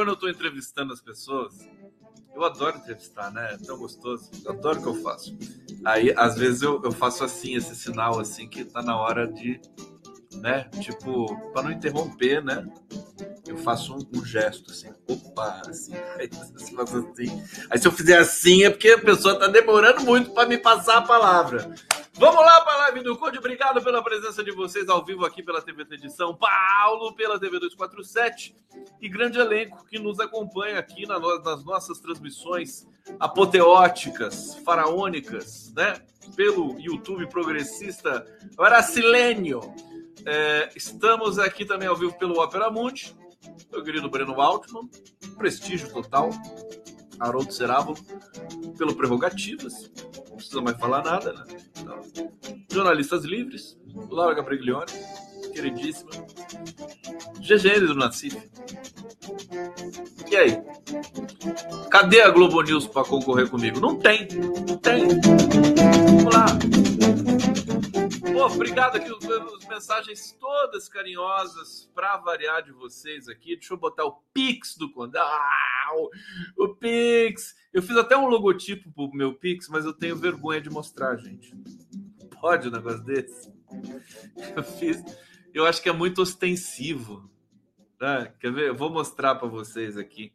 quando eu estou entrevistando as pessoas, eu adoro entrevistar, né? É tão gostoso. Eu adoro o que eu faço. Aí, às vezes, eu, eu faço assim, esse sinal, assim, que tá na hora de, né? Tipo, para não interromper, né? Eu faço um, um gesto, assim. Opa, assim. Aí, assim. Aí, se eu fizer assim, é porque a pessoa tá demorando muito para me passar a palavra. Vamos lá para a live do Conde. Obrigado pela presença de vocês ao vivo aqui pela TV de São Paulo, pela TV 247 e grande elenco que nos acompanha aqui nas nossas transmissões apoteóticas, faraônicas, né? Pelo YouTube progressista Brasileño. É, estamos aqui também ao vivo pelo Opera Mundi, meu querido Breno Altman, prestígio total. Haroldo Seravo, pelo Prerrogativas, não precisa mais falar nada, né? Então, jornalistas livres, Laura Gabriglione, queridíssima, GGN do Nassif. E aí? Cadê a Globo News para concorrer comigo? Não tem, não tem. Vamos lá. Obrigado aqui pelas mensagens todas carinhosas para variar de vocês aqui. Deixa eu botar o Pix do Conde. Ah, o, o Pix. Eu fiz até um logotipo pro meu Pix, mas eu tenho vergonha de mostrar, gente. Pode um negócio desse? Eu fiz. Eu acho que é muito ostensivo. Né? Quer ver? Eu vou mostrar para vocês aqui.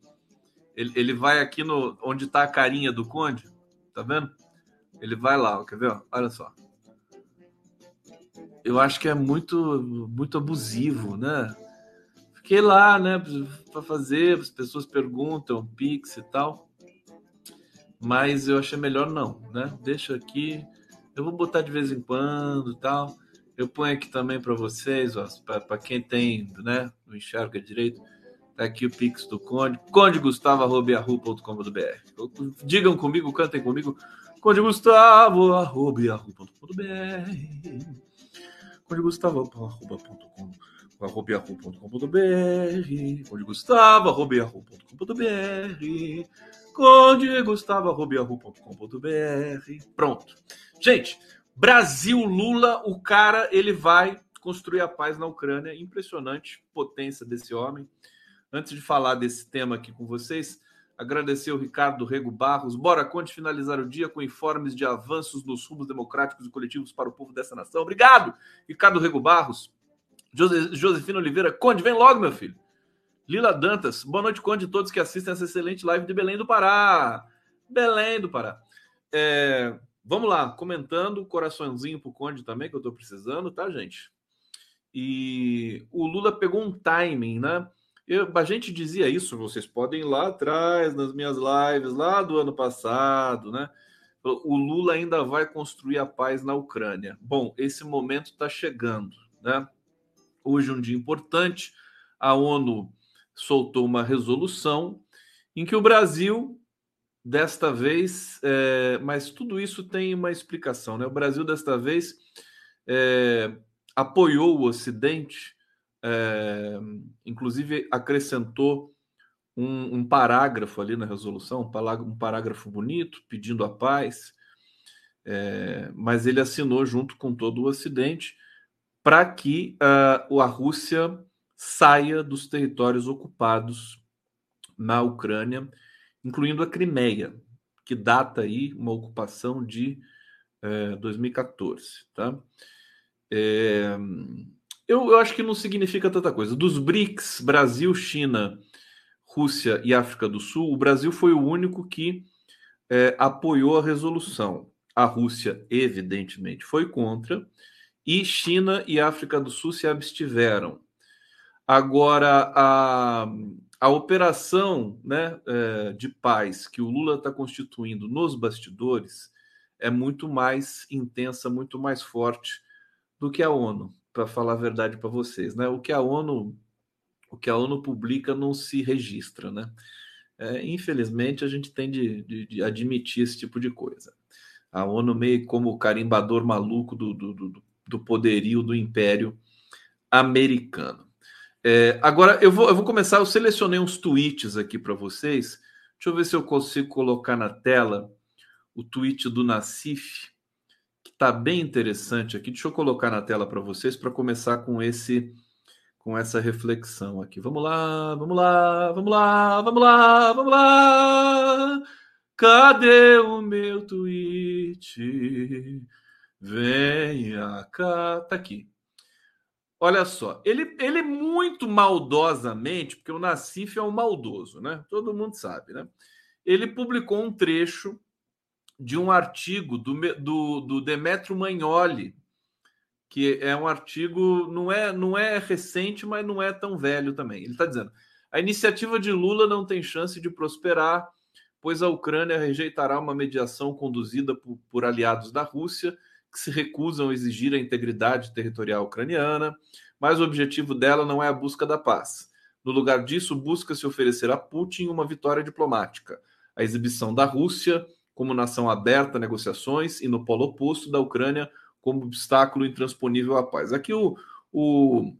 Ele, ele vai aqui no onde está a carinha do Conde. Tá vendo? Ele vai lá, quer ver? Olha só eu acho que é muito, muito abusivo, né? Fiquei lá, né, para fazer, as pessoas perguntam, Pix e tal, mas eu achei melhor não, né? Deixa aqui, eu vou botar de vez em quando tal. Eu ponho aqui também para vocês, para quem tem, né, não enxerga direito, tá aqui o Pix do Conde, condegustavo.com.br. Digam comigo, cantem comigo, condegustavo.com.br Conde Gustavo, arroba.com, arroba.com.br, Conde Gustavo, arroba.com.br, Conde Gustavo, arroba.com.br. Pronto. Gente, Brasil, Lula, o cara, ele vai construir a paz na Ucrânia. Impressionante potência desse homem. Antes de falar desse tema aqui com vocês, Agradecer o Ricardo Rego Barros. Bora, Conde, finalizar o dia com informes de avanços nos rumos democráticos e coletivos para o povo dessa nação. Obrigado, Ricardo Rego Barros. Jose, Josefina Oliveira. Conde, vem logo, meu filho. Lila Dantas. Boa noite, Conde, todos que assistem essa excelente live de Belém do Pará. Belém do Pará. É, vamos lá, comentando, coraçãozinho pro Conde também, que eu tô precisando, tá, gente? E o Lula pegou um timing, né? Eu, a gente dizia isso, vocês podem ir lá atrás, nas minhas lives, lá do ano passado, né? O Lula ainda vai construir a paz na Ucrânia. Bom, esse momento está chegando, né? Hoje, um dia importante, a ONU soltou uma resolução em que o Brasil, desta vez, é, mas tudo isso tem uma explicação, né? O Brasil, desta vez, é, apoiou o Ocidente é, inclusive acrescentou um, um, parágrafo ali na resolução, um parágrafo bonito, pedindo a paz, é, mas ele assinou junto com todo o Ocidente para que uh, a Rússia saia dos territórios ocupados na Ucrânia, incluindo a Crimeia, que data aí uma ocupação de 2014, é, tá? É, eu, eu acho que não significa tanta coisa. Dos BRICS, Brasil, China, Rússia e África do Sul, o Brasil foi o único que é, apoiou a resolução. A Rússia, evidentemente, foi contra, e China e África do Sul se abstiveram. Agora, a, a operação né, é, de paz que o Lula está constituindo nos bastidores é muito mais intensa, muito mais forte do que a ONU para falar a verdade para vocês, né? O que a ONU, o que a ONU publica não se registra, né? É, infelizmente a gente tem de, de, de, admitir esse tipo de coisa. A ONU meio como o carimbador maluco do, do, do, do poderio do Império Americano. É, agora eu vou, eu vou começar. Eu selecionei uns tweets aqui para vocês. Deixa eu ver se eu consigo colocar na tela o tweet do Nassif está bem interessante aqui. Deixa eu colocar na tela para vocês para começar com esse com essa reflexão aqui. Vamos lá, vamos lá, vamos lá, vamos lá, vamos lá. Cadê o meu tweet? Venha cá, tá aqui. Olha só, ele, ele muito maldosamente, porque o Nassif é um maldoso, né? Todo mundo sabe, né? Ele publicou um trecho de um artigo do, do, do Demetrio Magnoli, que é um artigo, não é, não é recente, mas não é tão velho também. Ele está dizendo: a iniciativa de Lula não tem chance de prosperar, pois a Ucrânia rejeitará uma mediação conduzida por, por aliados da Rússia que se recusam a exigir a integridade territorial ucraniana, mas o objetivo dela não é a busca da paz. No lugar disso, busca-se oferecer a Putin uma vitória diplomática, a exibição da Rússia como nação aberta a negociações e no polo oposto da Ucrânia como obstáculo intransponível à paz. Aqui o, o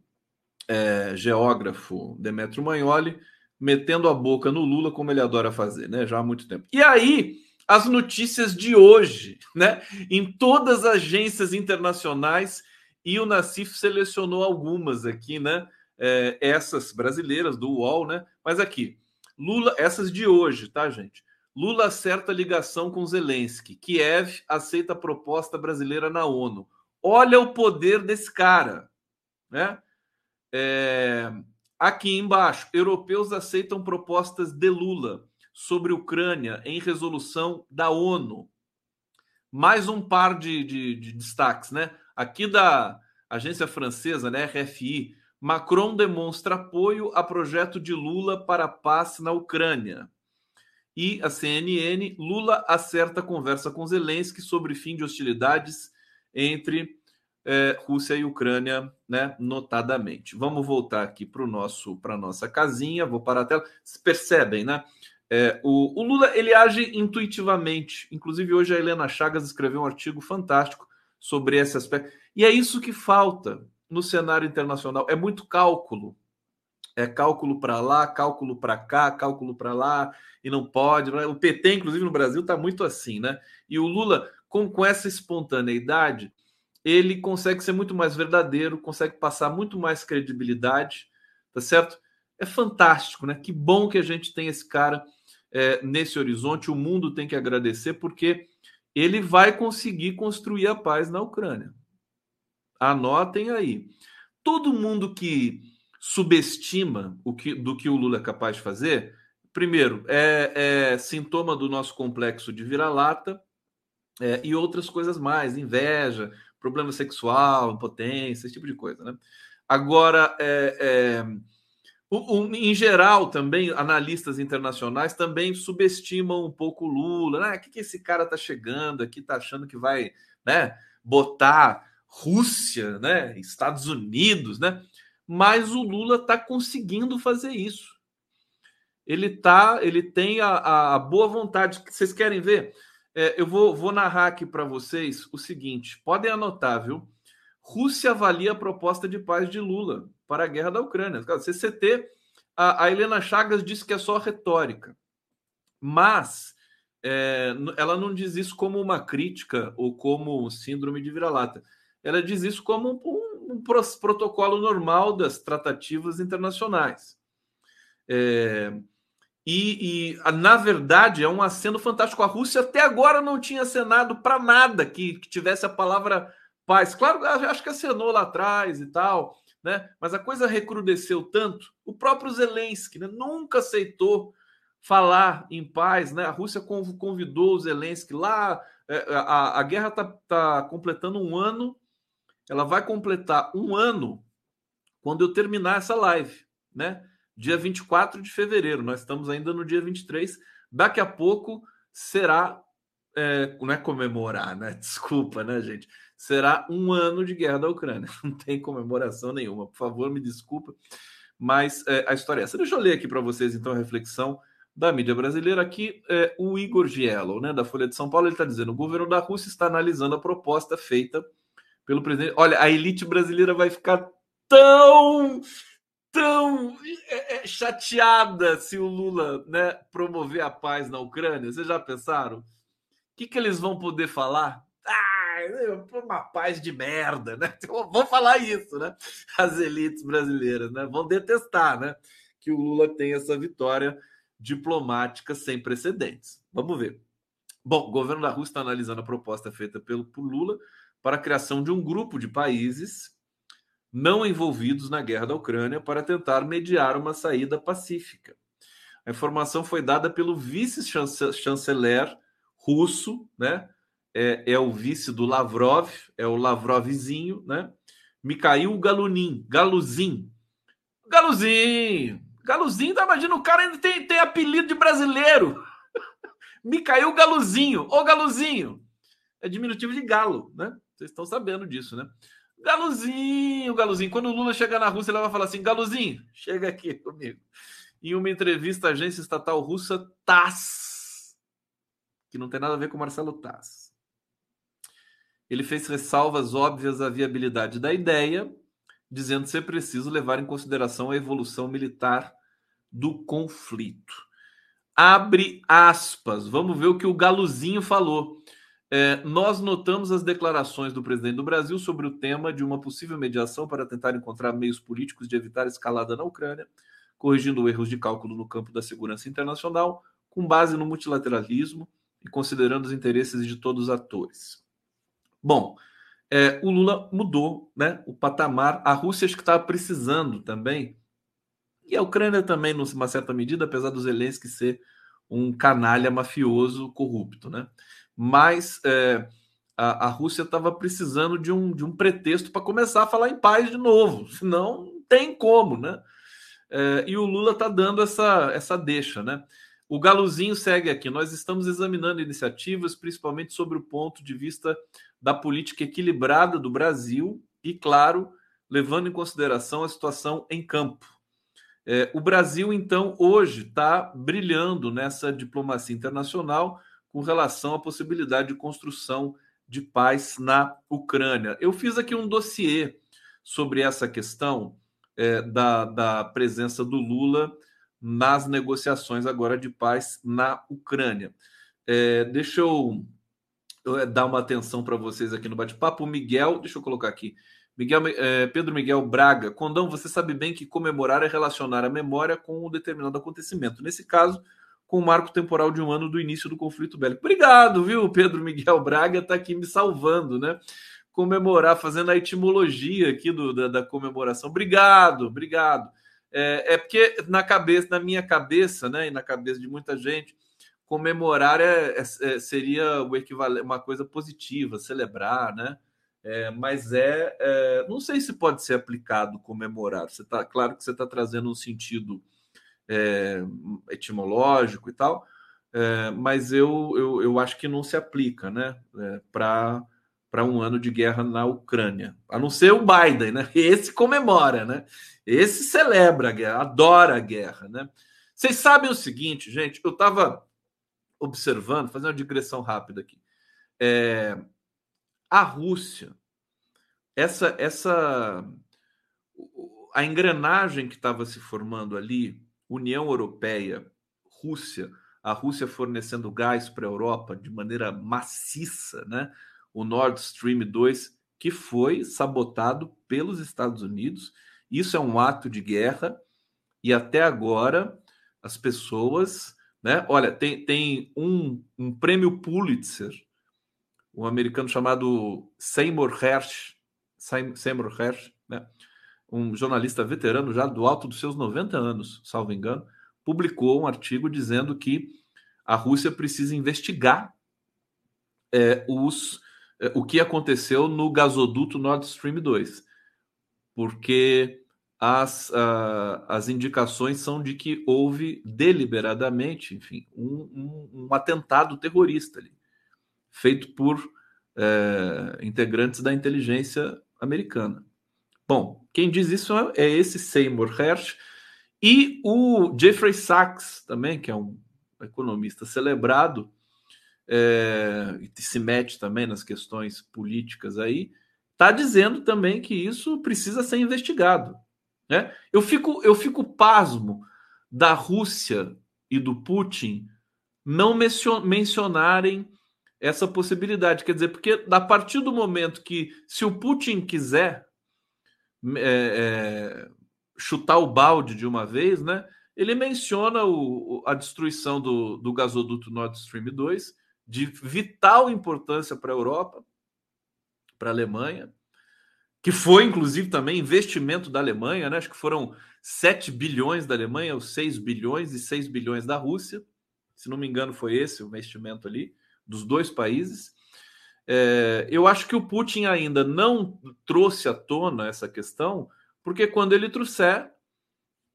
é, geógrafo Demetrio Magnoli metendo a boca no Lula, como ele adora fazer, né? Já há muito tempo. E aí, as notícias de hoje, né? Em todas as agências internacionais, e o Nassif selecionou algumas aqui, né? É, essas brasileiras do UOL, né? Mas aqui, Lula, essas de hoje, tá, gente? Lula acerta ligação com Zelensky. Kiev aceita a proposta brasileira na ONU. Olha o poder desse cara, né? É... Aqui embaixo, europeus aceitam propostas de Lula sobre Ucrânia em resolução da ONU. Mais um par de, de, de destaques, né? Aqui da agência francesa, né, RFI, Macron demonstra apoio a projeto de Lula para a paz na Ucrânia. E a CNN, Lula acerta conversa com Zelensky sobre fim de hostilidades entre é, Rússia e Ucrânia, né, notadamente. Vamos voltar aqui para nosso para nossa casinha. Vou parar a tela. Vocês percebem, né? É, o, o, Lula ele age intuitivamente. Inclusive hoje a Helena Chagas escreveu um artigo fantástico sobre esse aspecto. E é isso que falta no cenário internacional. É muito cálculo. É cálculo para lá, cálculo para cá, cálculo para lá e não pode. Né? O PT, inclusive no Brasil, está muito assim, né? E o Lula, com, com essa espontaneidade, ele consegue ser muito mais verdadeiro, consegue passar muito mais credibilidade, tá certo? É fantástico, né? Que bom que a gente tem esse cara é, nesse horizonte. O mundo tem que agradecer, porque ele vai conseguir construir a paz na Ucrânia. Anotem aí. Todo mundo que subestima o que, do que o Lula é capaz de fazer primeiro, é, é sintoma do nosso complexo de vira-lata é, e outras coisas mais, inveja, problema sexual, impotência, esse tipo de coisa, né? Agora, é, é, o, o, em geral, também, analistas internacionais também subestimam um pouco o Lula. Né? O que, que esse cara tá chegando aqui, tá achando que vai né, botar Rússia, né, Estados Unidos, né? Mas o Lula está conseguindo fazer isso ele tá, ele tem a, a boa vontade. Vocês querem ver? É, eu vou, vou narrar aqui para vocês o seguinte: podem anotar, viu? Rússia avalia a proposta de paz de Lula para a guerra da Ucrânia. CCT, a, a Helena Chagas disse que é só retórica, mas é, ela não diz isso como uma crítica ou como síndrome de vira-lata. Ela diz isso como um protocolo normal das tratativas internacionais. É, e, e, na verdade, é um aceno fantástico. A Rússia até agora não tinha acenado para nada que, que, tivesse a palavra paz. Claro, acho que acenou lá atrás e tal, né? Mas a coisa recrudesceu tanto. O próprio Zelensky né? nunca aceitou falar em paz, né? A Rússia convidou o Zelensky lá. É, a, a guerra está tá completando um ano. Ela vai completar um ano quando eu terminar essa live, né? dia 24 de fevereiro. Nós estamos ainda no dia 23. Daqui a pouco será. É, não é comemorar, né? Desculpa, né, gente? Será um ano de guerra da Ucrânia. Não tem comemoração nenhuma. Por favor, me desculpa. Mas é, a história é essa. Deixa eu ler aqui para vocês, então, a reflexão da mídia brasileira. Aqui, é, o Igor Giello, né, da Folha de São Paulo, ele está dizendo: o governo da Rússia está analisando a proposta feita pelo presidente. Olha, a elite brasileira vai ficar tão tão é, é, chateada se o Lula né, promover a paz na Ucrânia? Vocês já pensaram? O que, que eles vão poder falar? Ah, uma paz de merda, né? Então, vão falar isso, né? As elites brasileiras, né? Vão detestar, né? Que o Lula tem essa vitória diplomática sem precedentes. Vamos ver. Bom, o governo da Rússia está analisando a proposta feita pelo Lula para a criação de um grupo de países não envolvidos na guerra da Ucrânia para tentar mediar uma saída pacífica. A informação foi dada pelo vice-chanceler russo, né? É, é, o vice do Lavrov, é o Lavrovzinho, né? Mikhail Galunin, Galuzin. Galuzinho, Galuzinho, tá imaginando, o cara ainda tem, tem apelido de brasileiro. Mikhail Galuzinho, ô Galuzinho. É diminutivo de galo, né? Vocês estão sabendo disso, né? Galuzinho, Galuzinho. Quando o Lula chegar na Rússia, ele vai falar assim: Galuzinho, chega aqui comigo. Em uma entrevista à agência estatal russa TASS, que não tem nada a ver com Marcelo TASS, ele fez ressalvas óbvias à viabilidade da ideia, dizendo ser preciso levar em consideração a evolução militar do conflito. Abre aspas. Vamos ver o que o Galuzinho falou. É, nós notamos as declarações do presidente do Brasil sobre o tema de uma possível mediação para tentar encontrar meios políticos de evitar escalada na Ucrânia, corrigindo erros de cálculo no campo da segurança internacional, com base no multilateralismo e considerando os interesses de todos os atores. Bom, é, o Lula mudou né, o patamar. A Rússia acho que estava precisando também, e a Ucrânia também, numa certa medida, apesar dos Zelensky ser um canalha mafioso corrupto, né? Mas é, a, a, Rússia estava precisando de um, de um pretexto para começar a falar em paz de novo, senão não tem como, né? É, e o Lula está dando essa, essa deixa, né? O Galuzinho segue aqui. Nós estamos examinando iniciativas, principalmente sobre o ponto de vista da política equilibrada do Brasil e, claro, levando em consideração a situação em campo. É, o Brasil, então, hoje está brilhando nessa diplomacia internacional com relação à possibilidade de construção de paz na Ucrânia. Eu fiz aqui um dossiê sobre essa questão é, da, da presença do Lula nas negociações agora de paz na Ucrânia. É, deixa eu, eu, é, dar uma atenção para vocês aqui no bate-papo. Miguel, deixa eu colocar aqui. Miguel, é, Pedro Miguel Braga, Condão, você sabe bem que comemorar é relacionar a memória com um determinado acontecimento. Nesse caso, com o marco temporal de um ano do início do conflito bélico. Obrigado, viu? Pedro Miguel Braga está aqui me salvando, né? Comemorar, fazendo a etimologia aqui do, da, da comemoração. Obrigado, obrigado. É, é, porque na cabeça, na minha cabeça, né, e na cabeça de muita gente, comemorar é, é, é seria o equivalente, uma coisa positiva, celebrar, né? É, mas é, é, não sei se pode ser aplicado comemorar. Você tá, claro que você está trazendo um sentido é, etimológico e tal, é, mas eu, eu, eu acho que não se aplica né, é, para um ano de guerra na Ucrânia. A não ser o Biden, né? Esse comemora, né? Esse celebra a guerra, adora a guerra, né? Vocês sabem o seguinte, gente, eu estava observando, fazendo uma digressão rápida aqui. É, a Rússia, essa, essa a engrenagem que estava se formando ali União Europeia, Rússia, a Rússia fornecendo gás para a Europa de maneira maciça, né? O Nord Stream 2, que foi sabotado pelos Estados Unidos. Isso é um ato de guerra e até agora as pessoas, né? Olha, tem, tem um, um prêmio Pulitzer, um americano chamado Seymour Hersh, Seymour Hersh, né? Um jornalista veterano já do alto dos seus 90 anos, salvo engano, publicou um artigo dizendo que a Rússia precisa investigar é, os, é, o que aconteceu no gasoduto Nord Stream 2, porque as, as indicações são de que houve deliberadamente, enfim, um, um, um atentado terrorista ali, feito por é, integrantes da inteligência americana. Bom, quem diz isso é esse Seymour Hersh e o Jeffrey Sachs também, que é um economista celebrado é, e se mete também nas questões políticas aí, está dizendo também que isso precisa ser investigado. Né? Eu, fico, eu fico pasmo da Rússia e do Putin não mencionarem essa possibilidade. Quer dizer, porque a partir do momento que, se o Putin quiser é, é, chutar o balde de uma vez, né? Ele menciona o, a destruição do, do gasoduto Nord Stream 2, de vital importância para a Europa, para a Alemanha, que foi, inclusive, também investimento da Alemanha, né? Acho que foram 7 bilhões da Alemanha, ou 6 bilhões e 6 bilhões da Rússia. Se não me engano, foi esse o investimento ali, dos dois países. É, eu acho que o Putin ainda não trouxe à tona essa questão, porque quando ele trouxer,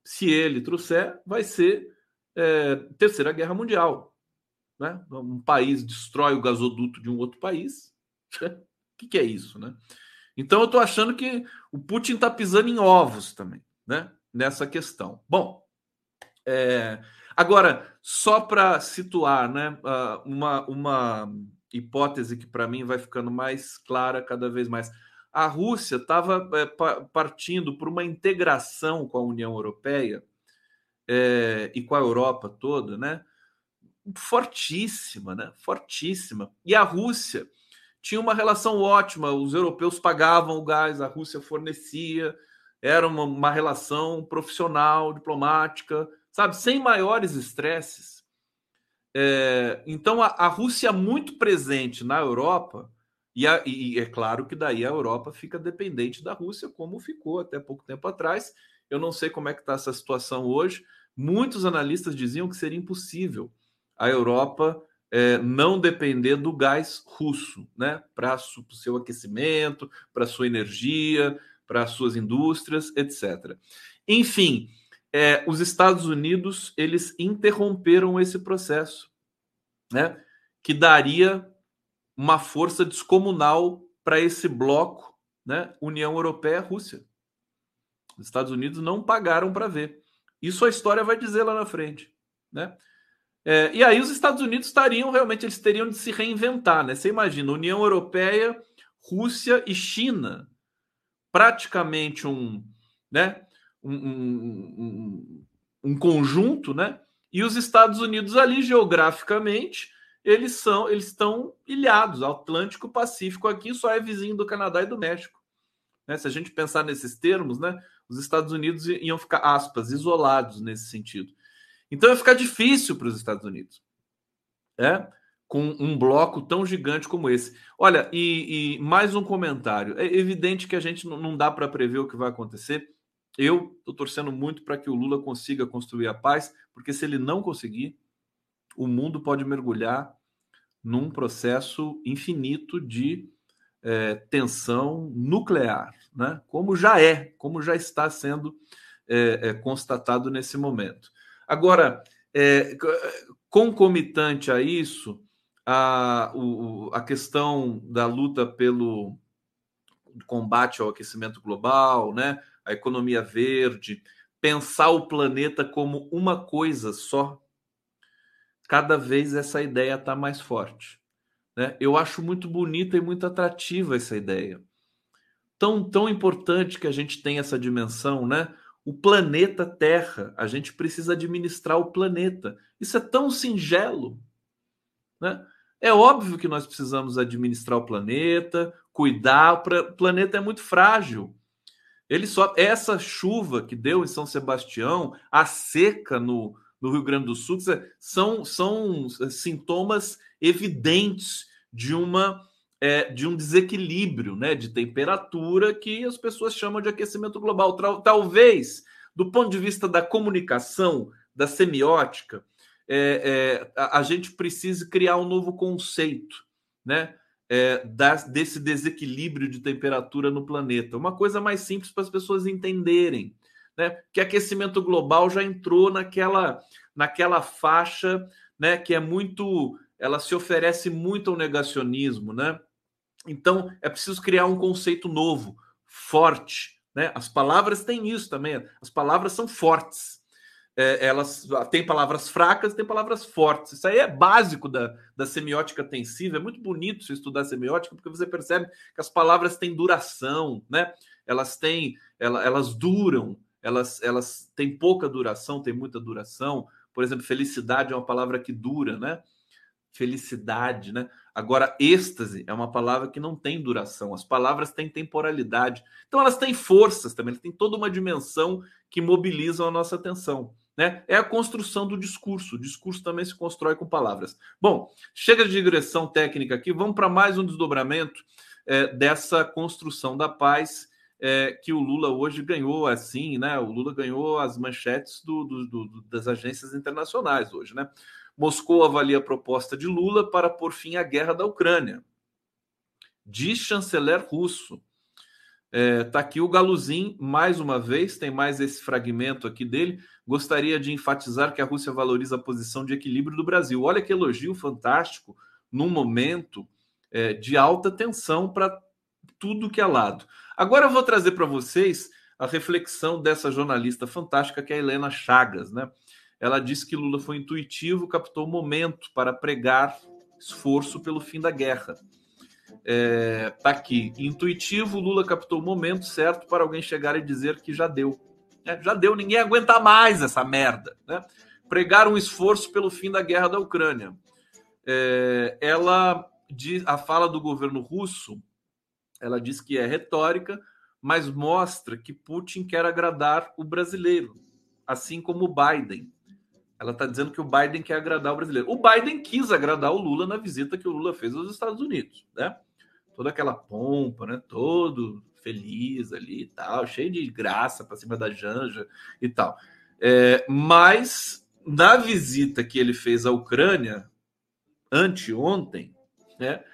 se ele trouxer, vai ser é, terceira guerra mundial. Né? Um país destrói o gasoduto de um outro país. o que, que é isso, né? Então eu estou achando que o Putin está pisando em ovos também, né? Nessa questão. Bom, é, agora só para situar, né? Uma, uma hipótese que para mim vai ficando mais clara cada vez mais. A Rússia estava é, partindo por uma integração com a União Europeia é, e com a Europa toda, né? Fortíssima, né? Fortíssima. E a Rússia tinha uma relação ótima. Os europeus pagavam o gás, a Rússia fornecia. Era uma, uma relação profissional, diplomática, sabe, sem maiores estresses. É, então, a, a, Rússia muito presente na Europa, e, a, e, é claro que daí a Europa fica dependente da Rússia, como ficou até pouco tempo atrás. Eu não sei como é que está essa situação hoje. Muitos analistas diziam que seria impossível a Europa é, não depender do gás russo, né? Para o seu aquecimento, para sua energia, para suas indústrias, etc. Enfim, é, os Estados Unidos eles interromperam esse processo, né? Que daria uma força descomunal para esse bloco, né? União Europeia-Rússia. Os Estados Unidos não pagaram para ver. Isso a história vai dizer lá na frente, né? É, e aí os Estados Unidos estariam realmente, eles teriam de se reinventar, né? Você imagina, União Europeia, Rússia e China, praticamente um, né? Um, um, conjunto, né? E os Estados Unidos ali geograficamente eles são, eles estão ilhados, Atlântico Pacífico aqui só é vizinho do Canadá e do México. Né? Se a gente pensar nesses termos, né? Os Estados Unidos iam ficar aspas isolados nesse sentido. Então vai ficar difícil para os Estados Unidos, é? com um bloco tão gigante como esse. Olha, e, e mais um comentário. É evidente que a gente não dá para prever o que vai acontecer. Eu estou torcendo muito para que o Lula consiga construir a paz, porque se ele não conseguir, o mundo pode mergulhar num processo infinito de é, tensão nuclear, né? como já é, como já está sendo é, é, constatado nesse momento. Agora, é, concomitante a isso, a, o, a questão da luta pelo combate ao aquecimento global, né? A economia verde, pensar o planeta como uma coisa só, cada vez essa ideia está mais forte. Né? Eu acho muito bonita e muito atrativa essa ideia. Tão, tão importante que a gente tenha essa dimensão, né? o planeta Terra. A gente precisa administrar o planeta. Isso é tão singelo. Né? É óbvio que nós precisamos administrar o planeta, cuidar. O planeta é muito frágil. Ele só essa chuva que deu em São Sebastião, a seca no, no Rio Grande do Sul, são, são sintomas evidentes de uma é, de um desequilíbrio né, de temperatura que as pessoas chamam de aquecimento global. Talvez, do ponto de vista da comunicação, da semiótica, é, é, a, a, gente precise criar um novo conceito né, é, das, desse desequilíbrio de temperatura no planeta. Uma coisa mais simples para as pessoas entenderem. Né, que aquecimento global já entrou naquela, naquela faixa né, que é muito. Ela se oferece muito ao negacionismo, né? Então, é preciso criar um conceito novo, forte. Né? As palavras têm isso também. As palavras são fortes. É, elas têm palavras fracas, têm palavras fortes. Isso aí é básico da, da semiótica tensiva. É muito bonito se estudar semiótica, porque você percebe que as palavras têm duração, né? Elas têm, elas, elas duram, elas, elas têm pouca duração, têm muita duração. Por exemplo, felicidade é uma palavra que dura, né? felicidade, né? Agora, êxtase é uma palavra que não tem duração. As palavras têm temporalidade. Então, elas têm forças também, elas têm toda uma dimensão que mobilizam a nossa atenção. Né? É a construção do discurso. O discurso também se constrói com palavras. Bom, chega de digressão técnica aqui, vamos para mais um desdobramento é, dessa construção da paz é, que o Lula hoje ganhou, assim, né? O Lula ganhou as manchetes do, do, do, das agências internacionais hoje, né? Moscou avalia a proposta de Lula para pôr fim à guerra da Ucrânia. Diz chanceler russo. É, tá aqui o Galuzin, mais uma vez, tem mais esse fragmento aqui dele. Gostaria de enfatizar que a Rússia valoriza a posição de equilíbrio do Brasil. Olha que elogio fantástico num momento é, de alta tensão para tudo que é lado. Agora eu vou trazer para vocês a reflexão dessa jornalista fantástica que é a Helena Chagas, né? Ela disse que Lula foi intuitivo, captou o momento para pregar esforço pelo fim da guerra. É, tá aqui. Intuitivo, Lula captou o momento certo para alguém chegar e dizer que já deu. É, já deu, ninguém aguenta mais essa merda. Né? Pregar um esforço pelo fim da guerra da Ucrânia. É, ela diz, a fala do governo russo, ela diz que é retórica, mas mostra que Putin quer agradar o brasileiro, assim como Biden. Ela está dizendo que o Biden quer agradar o brasileiro. O Biden quis agradar o Lula na visita que o Lula fez aos Estados Unidos, né? Toda aquela pompa, né? Todo feliz ali e tal, cheio de graça para cima da Janja e tal. É, mas na visita que ele fez à Ucrânia anteontem, né?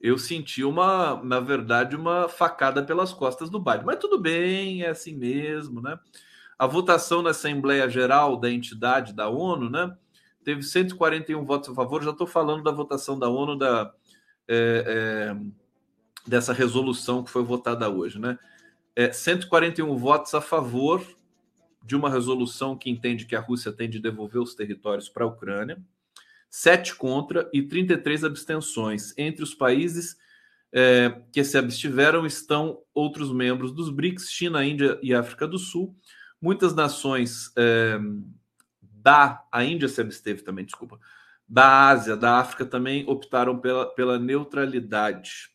Eu senti uma, na verdade, uma facada pelas costas do Biden. Mas tudo bem, é assim mesmo, né? A votação na Assembleia Geral da entidade da ONU, né? Teve 141 votos a favor. Já estou falando da votação da ONU da, é, é, dessa resolução que foi votada hoje, né? É, 141 votos a favor de uma resolução que entende que a Rússia tem de devolver os territórios para a Ucrânia, sete contra e 33 abstenções. Entre os países é, que se abstiveram estão outros membros dos BRICS, China, Índia e África do Sul. Muitas nações é, da. A Índia se absteve também, desculpa. Da Ásia, da África também optaram pela, pela neutralidade.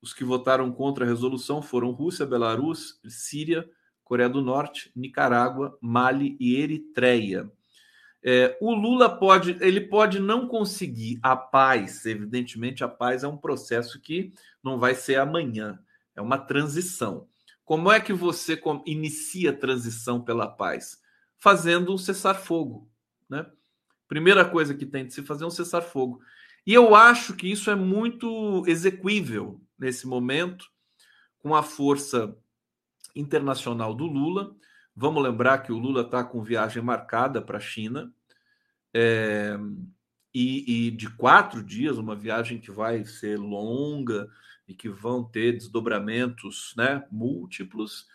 Os que votaram contra a resolução foram Rússia, Belarus, Síria, Coreia do Norte, Nicarágua, Mali e Eritreia. É, o Lula pode, ele pode não conseguir a paz, evidentemente a paz é um processo que não vai ser amanhã, é uma transição. Como é que você inicia a transição pela paz? Fazendo um cessar-fogo. Né? Primeira coisa que tem de se fazer é um cessar-fogo. E eu acho que isso é muito execuível nesse momento, com a força internacional do Lula. Vamos lembrar que o Lula está com viagem marcada para a China. É, e, e, de quatro dias, uma viagem que vai ser longa, e que vão ter desdobramentos né, múltiplos.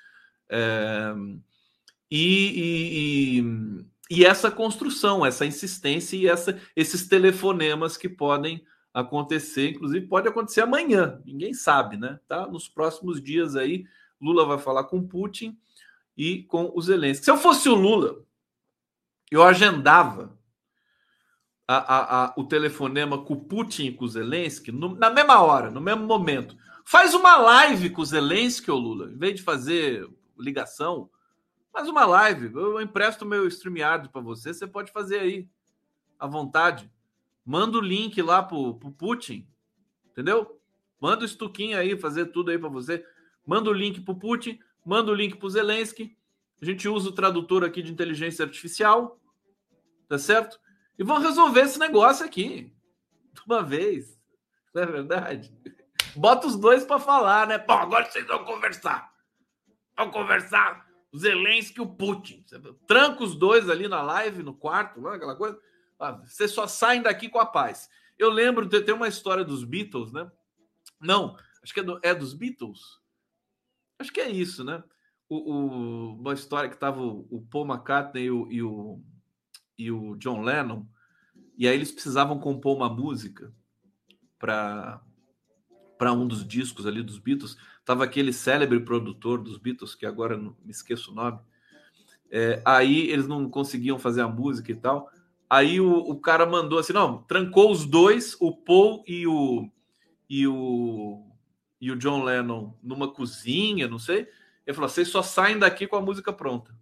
É, e, e, e, essa construção, essa insistência e essa, esses telefonemas que podem acontecer, inclusive pode acontecer amanhã, ninguém sabe, né? Tá? Nos próximos dias aí, Lula vai falar com Putin e com os Zelensky. Se eu fosse o Lula, eu agendava a, a, a, o telefonema com o Putin e com o Zelensky no, na mesma hora, no mesmo momento. Faz uma live com o Zelensky, ô Lula, em vez de fazer ligação, faz uma live. Eu empresto meu StreamYard para você, você pode fazer aí, à vontade. Manda o link lá pro, pro Putin, entendeu? Manda o estuquinho aí, fazer tudo aí para você. Manda o link pro Putin, manda o link pro Zelensky. A gente usa o tradutor aqui de inteligência artificial, tá certo? E vão resolver esse negócio aqui, de uma vez. Não é verdade? Bota os dois para falar, né? Pô, agora vocês vão conversar. Vão conversar. O Zelensky e o Putin. Tranca os dois ali na live, no quarto, lá, aquela coisa. Ah, vocês só saem daqui com a paz. Eu lembro, de ter uma história dos Beatles, né? Não, acho que é, do, é dos Beatles. Acho que é isso, né? O, o uma história que tava o, o Paul McCartney e o, e o e o John Lennon, e aí eles precisavam compor uma música para para um dos discos ali dos Beatles. Tava aquele célebre produtor dos Beatles, que agora não me esqueço o nome. É, aí eles não conseguiam fazer a música e tal. Aí o, o cara mandou assim: não, trancou os dois, o Paul e o, e o, e o John Lennon numa cozinha, não sei. Ele falou: vocês só saem daqui com a música pronta.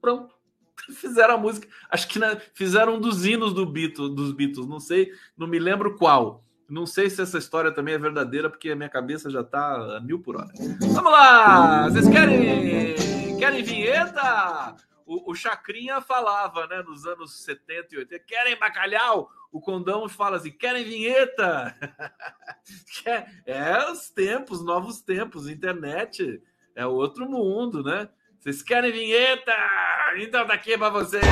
Pronto. Fizeram a música, acho que fizeram um dos hinos do Beatles, dos Beatles, não sei, não me lembro qual. Não sei se essa história também é verdadeira, porque a minha cabeça já tá a mil por hora. Vamos lá! Vocês querem, querem vinheta? O, o Chacrinha falava, né, nos anos 70 e 80, querem bacalhau? O Condão fala assim, querem vinheta? é os tempos, novos tempos, internet, é outro mundo, né? Vocês querem vinheta? Então tá aqui para vocês!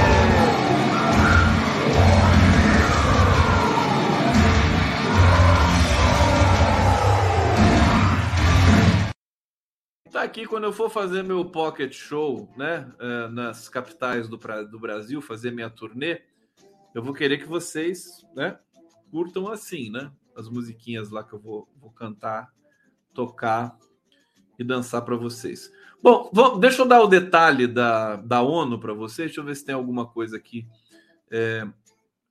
Tá aqui quando eu for fazer meu pocket show, né, é, nas capitais do, do Brasil, fazer minha turnê, eu vou querer que vocês, né, curtam assim, né, as musiquinhas lá que eu vou, vou cantar, tocar e dançar para vocês. Bom, deixa eu dar o detalhe da, da ONU para vocês. Deixa eu ver se tem alguma coisa aqui. É,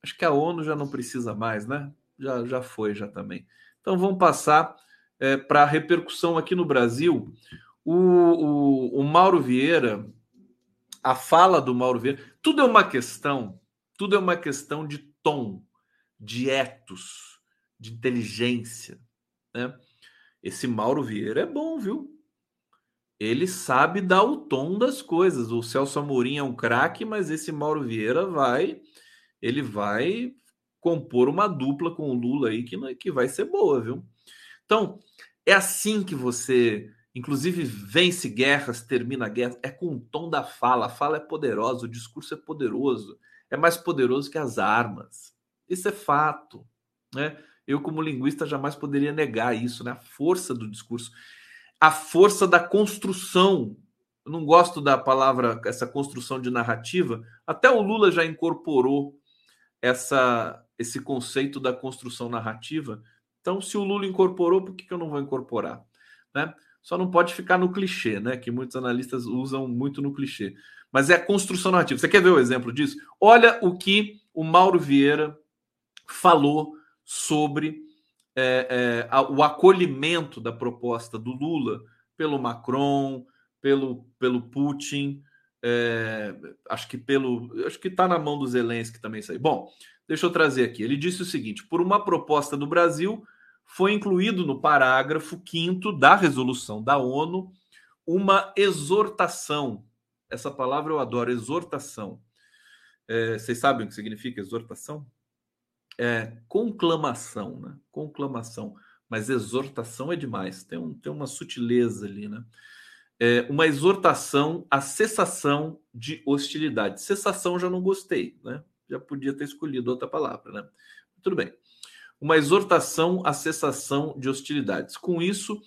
acho que a ONU já não precisa mais, né? Já, já foi, já também. Então vamos passar é, para a repercussão aqui no Brasil. O, o, o Mauro Vieira, a fala do Mauro Vieira, tudo é uma questão, tudo é uma questão de tom, de etos, de inteligência. Né? Esse Mauro Vieira é bom, viu? Ele sabe dar o tom das coisas. O Celso Amorim é um craque, mas esse Mauro Vieira vai, ele vai compor uma dupla com o Lula aí que, que vai ser boa, viu? Então, é assim que você Inclusive, vence guerras, termina guerras. É com o tom da fala. A fala é poderosa, o discurso é poderoso. É mais poderoso que as armas. Isso é fato. Né? Eu, como linguista, jamais poderia negar isso, né? A força do discurso, a força da construção. Eu não gosto da palavra, essa construção de narrativa. Até o Lula já incorporou essa, esse conceito da construção narrativa. Então, se o Lula incorporou, por que, que eu não vou incorporar? Né? Só não pode ficar no clichê, né? Que muitos analistas usam muito no clichê. Mas é a construção narrativa. Você quer ver o exemplo disso? Olha o que o Mauro Vieira falou sobre é, é, o acolhimento da proposta do Lula pelo Macron, pelo, pelo Putin, é, acho que pelo. Acho que está na mão do Zelensky também isso aí. Bom, deixa eu trazer aqui. Ele disse o seguinte: por uma proposta do Brasil foi incluído no parágrafo 5 da resolução da ONU uma exortação. Essa palavra eu adoro, exortação. É, vocês sabem o que significa exortação? É conclamação, né? Conclamação. Mas exortação é demais, tem, um, tem uma sutileza ali, né? É uma exortação à cessação de hostilidade. Cessação já não gostei, né? Já podia ter escolhido outra palavra, né? Tudo bem uma exortação à cessação de hostilidades. Com isso,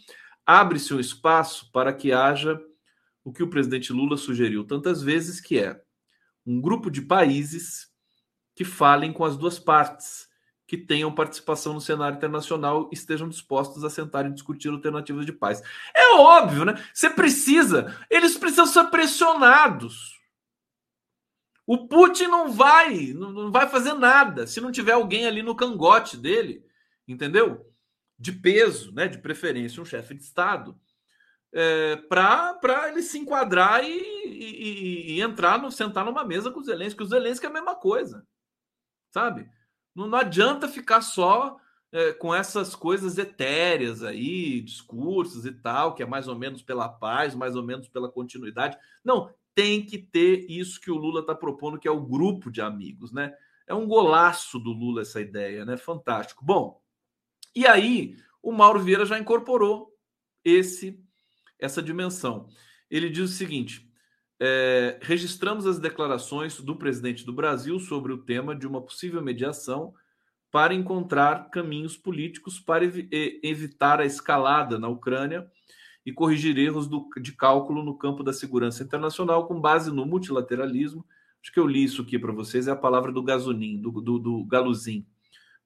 abre-se um espaço para que haja o que o presidente Lula sugeriu tantas vezes, que é um grupo de países que falem com as duas partes, que tenham participação no cenário internacional e estejam dispostos a sentar e discutir alternativas de paz. É óbvio, né? Você precisa, eles precisam ser pressionados. O Putin não vai, não vai fazer nada se não tiver alguém ali no cangote dele, entendeu? De peso, né? De preferência, um chefe de Estado, é, para ele se enquadrar e, e, e, entrar, no, sentar numa mesa com o Zelensky. O Zelensky é a mesma coisa, sabe? Não, não adianta ficar só é, com essas coisas etéreas aí, discursos e tal, que é mais ou menos pela paz, mais ou menos pela continuidade. Não, tem que ter isso que o Lula está propondo, que é o grupo de amigos, né? É um golaço do Lula essa ideia, né? Fantástico. Bom, e aí o Mauro Vieira já incorporou esse essa dimensão. Ele diz o seguinte: é, registramos as declarações do presidente do Brasil sobre o tema de uma possível mediação para encontrar caminhos políticos para ev evitar a escalada na Ucrânia e corrigir erros do, de cálculo no campo da segurança internacional com base no multilateralismo. Acho que eu li isso aqui para vocês, é a palavra do Gazunin, do, do, do Galuzin,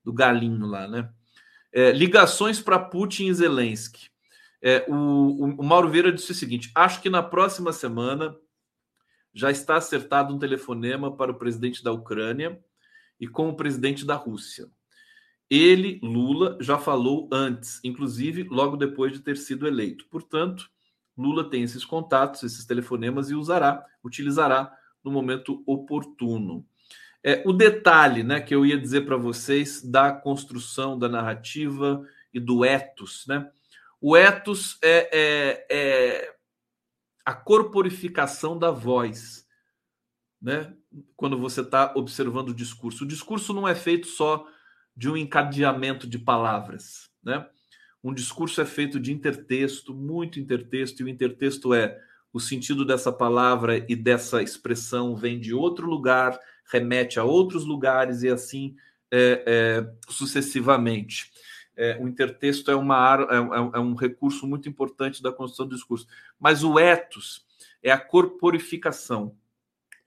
do galinho lá, né? É, ligações para Putin e Zelensky. É, o, o, Mauro Vieira disse o seguinte: acho que na próxima semana já está acertado um telefonema para o presidente da Ucrânia e com o presidente da Rússia. Ele, Lula, já falou antes, inclusive logo depois de ter sido eleito. Portanto, Lula tem esses contatos, esses telefonemas e usará, utilizará no momento oportuno. É, o detalhe né, que eu ia dizer para vocês da construção da narrativa e do ethos. Né? O ethos é, é, é a corporificação da voz. Né? Quando você está observando o discurso. O discurso não é feito só de um encadeamento de palavras. Né? Um discurso é feito de intertexto, muito intertexto, e o intertexto é o sentido dessa palavra e dessa expressão vem de outro lugar, remete a outros lugares e assim é, é, sucessivamente. É, o intertexto é, uma, é, é, é, um recurso muito importante da construção do discurso. Mas o ethos é a corporificação.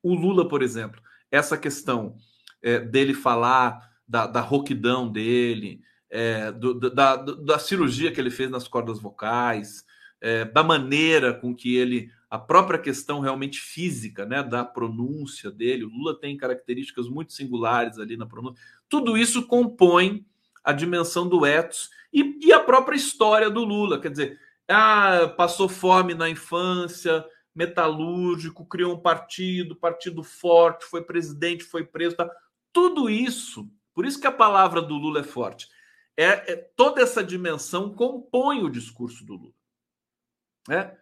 O Lula, por exemplo, essa questão é, dele falar da, da roquidão dele, é, do, da, da, cirurgia que ele fez nas cordas vocais, é, da maneira com que ele. A própria questão realmente física, né, da pronúncia dele. O Lula tem características muito singulares ali na pronúncia. Tudo isso compõe a dimensão do ethos e, e a própria história do Lula. Quer dizer, ah, passou fome na infância, metalúrgico, criou um partido, partido forte, foi presidente, foi preso. Tá? Tudo isso, por isso que a palavra do Lula é forte é, é, toda essa dimensão compõe o discurso do Lula. Né?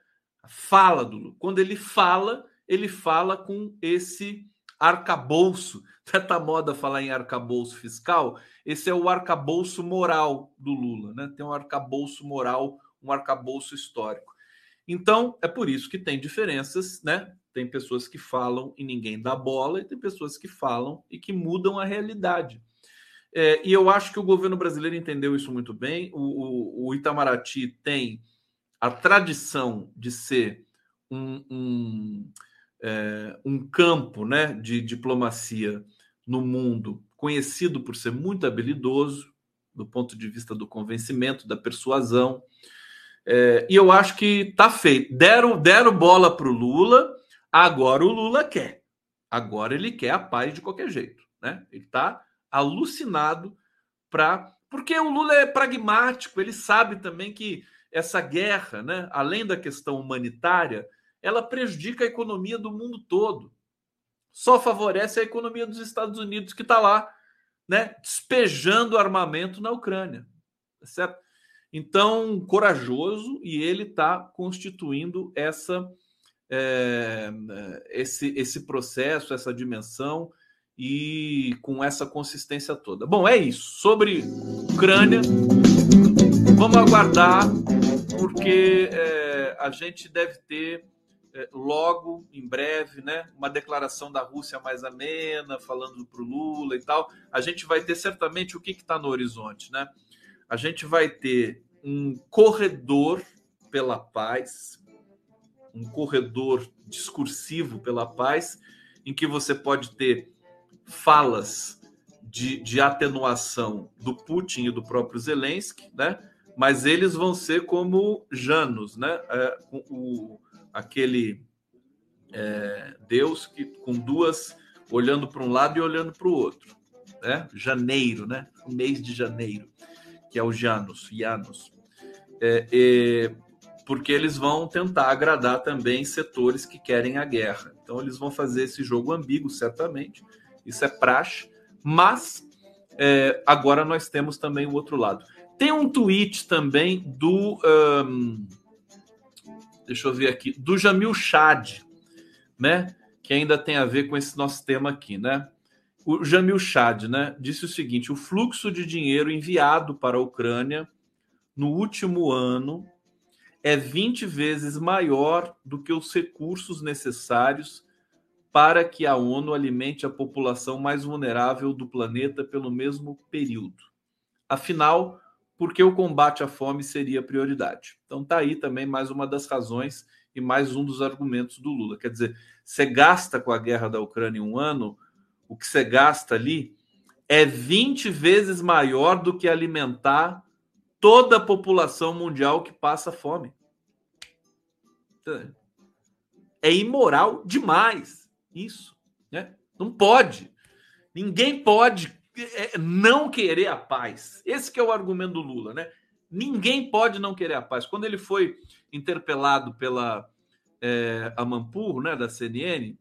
Fala do Lula. Quando ele fala, ele fala com esse arcabouço. Tanta moda falar em arcabouço fiscal. Esse é o arcabouço moral do Lula. Né? Tem um arcabouço moral, um arcabouço histórico. Então, é por isso que tem diferenças, né? Tem pessoas que falam e ninguém dá bola, e tem pessoas que falam e que mudam a realidade. É, e eu acho que o governo brasileiro entendeu isso muito bem. O, o, o Itamaraty tem a tradição de ser um, um, é, um campo né, de diplomacia no mundo conhecido por ser muito habilidoso do ponto de vista do convencimento, da persuasão. É, e eu acho que está feito. Deram, deram bola para o Lula, agora o Lula quer. Agora ele quer a paz de qualquer jeito. Né? Ele está alucinado para. Porque o Lula é pragmático, ele sabe também que essa guerra, né, além da questão humanitária, ela prejudica a economia do mundo todo. Só favorece a economia dos Estados Unidos, que está lá né, despejando armamento na Ucrânia. Tá certo? Então, corajoso, e ele está constituindo essa, é, esse, esse processo, essa dimensão e com essa consistência toda. Bom, é isso. Sobre Ucrânia, vamos aguardar, porque é, a gente deve ter logo, em breve, né, uma declaração da Rússia mais amena, falando para o Lula e tal. A gente vai ter certamente o que está no horizonte, né? A gente vai ter um corredor pela paz, um corredor discursivo pela paz, em que você pode ter falas de, de atenuação do Putin e do próprio Zelensky, né? mas eles vão ser como Janos, né? É, o, aquele é, Deus que com duas olhando para um lado e olhando para o outro, né? Janeiro, né? O mês de janeiro, que é o Janus, Janus. É, é, porque eles vão tentar agradar também setores que querem a guerra. Então eles vão fazer esse jogo ambíguo, certamente isso é praxe, mas é, agora nós temos também o outro lado. Tem um tweet também do. Um, deixa eu ver aqui, do Jamil Chad, né? Que ainda tem a ver com esse nosso tema aqui, né? O Jamil Chad, né? Disse o seguinte: o fluxo de dinheiro enviado para a Ucrânia no último ano é 20 vezes maior do que os recursos necessários para que a ONU alimente a população mais vulnerável do planeta pelo mesmo período. Afinal, porque o combate à fome seria prioridade. Então tá aí também mais uma das razões e mais um dos argumentos do Lula. Quer dizer, você gasta com a guerra da Ucrânia um ano, o que você gasta ali é 20 vezes maior do que alimentar toda a população mundial que passa fome. É imoral demais isso, né? Não pode. Ninguém pode não querer a paz. Esse que é o argumento do Lula, né? Ninguém pode não querer a paz. Quando ele foi interpelado pela é, Amampur, né, da CNN,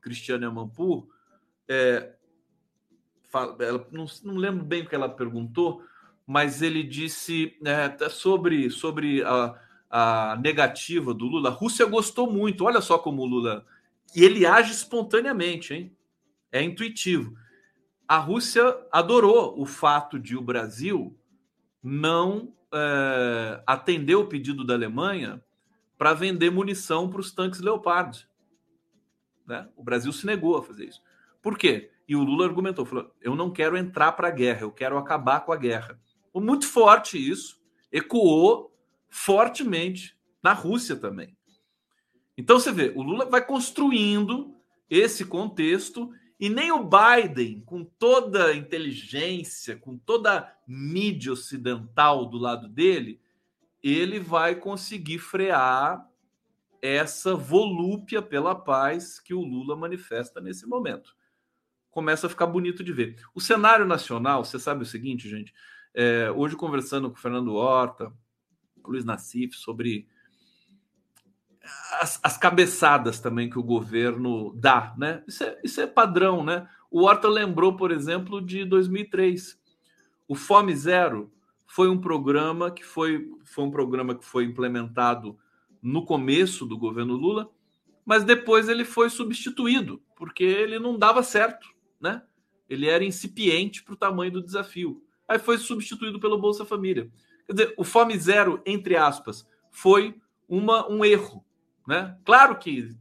Cristiane Amampur, é, ela, não, não, lembro bem o que ela perguntou, mas ele disse é, sobre, sobre a, a negativa do Lula. A Rússia gostou muito. Olha só como o Lula. E ele age espontaneamente, hein? É intuitivo. A Rússia adorou o fato de o Brasil não é, atender o pedido da Alemanha para vender munição para os tanques Leopard. Né? O Brasil se negou a fazer isso. Por quê? E o Lula argumentou, falou: eu não quero entrar para a guerra, eu quero acabar com a guerra. Muito forte isso, ecoou fortemente na Rússia também. Então você vê, o Lula vai construindo esse contexto e nem o Biden, com toda a inteligência, com toda a mídia ocidental do lado dele, ele vai conseguir frear essa volúpia pela paz que o Lula manifesta nesse momento. Começa a ficar bonito de ver. O cenário nacional, você sabe o seguinte, gente. É, hoje, conversando com o Fernando Horta, Luiz Nassif, sobre as, as, cabeçadas também que o governo dá, né? Isso é, isso é padrão, né? O Horta lembrou, por exemplo, de 2003. O Fome Zero foi um programa que foi, foi um programa que foi implementado no começo do governo Lula, mas depois ele foi substituído, porque ele não dava certo, né? Ele era incipiente para o tamanho do desafio. Aí foi substituído pelo Bolsa Família. Quer dizer, o Fome Zero, entre aspas, foi uma, um erro, né? Claro que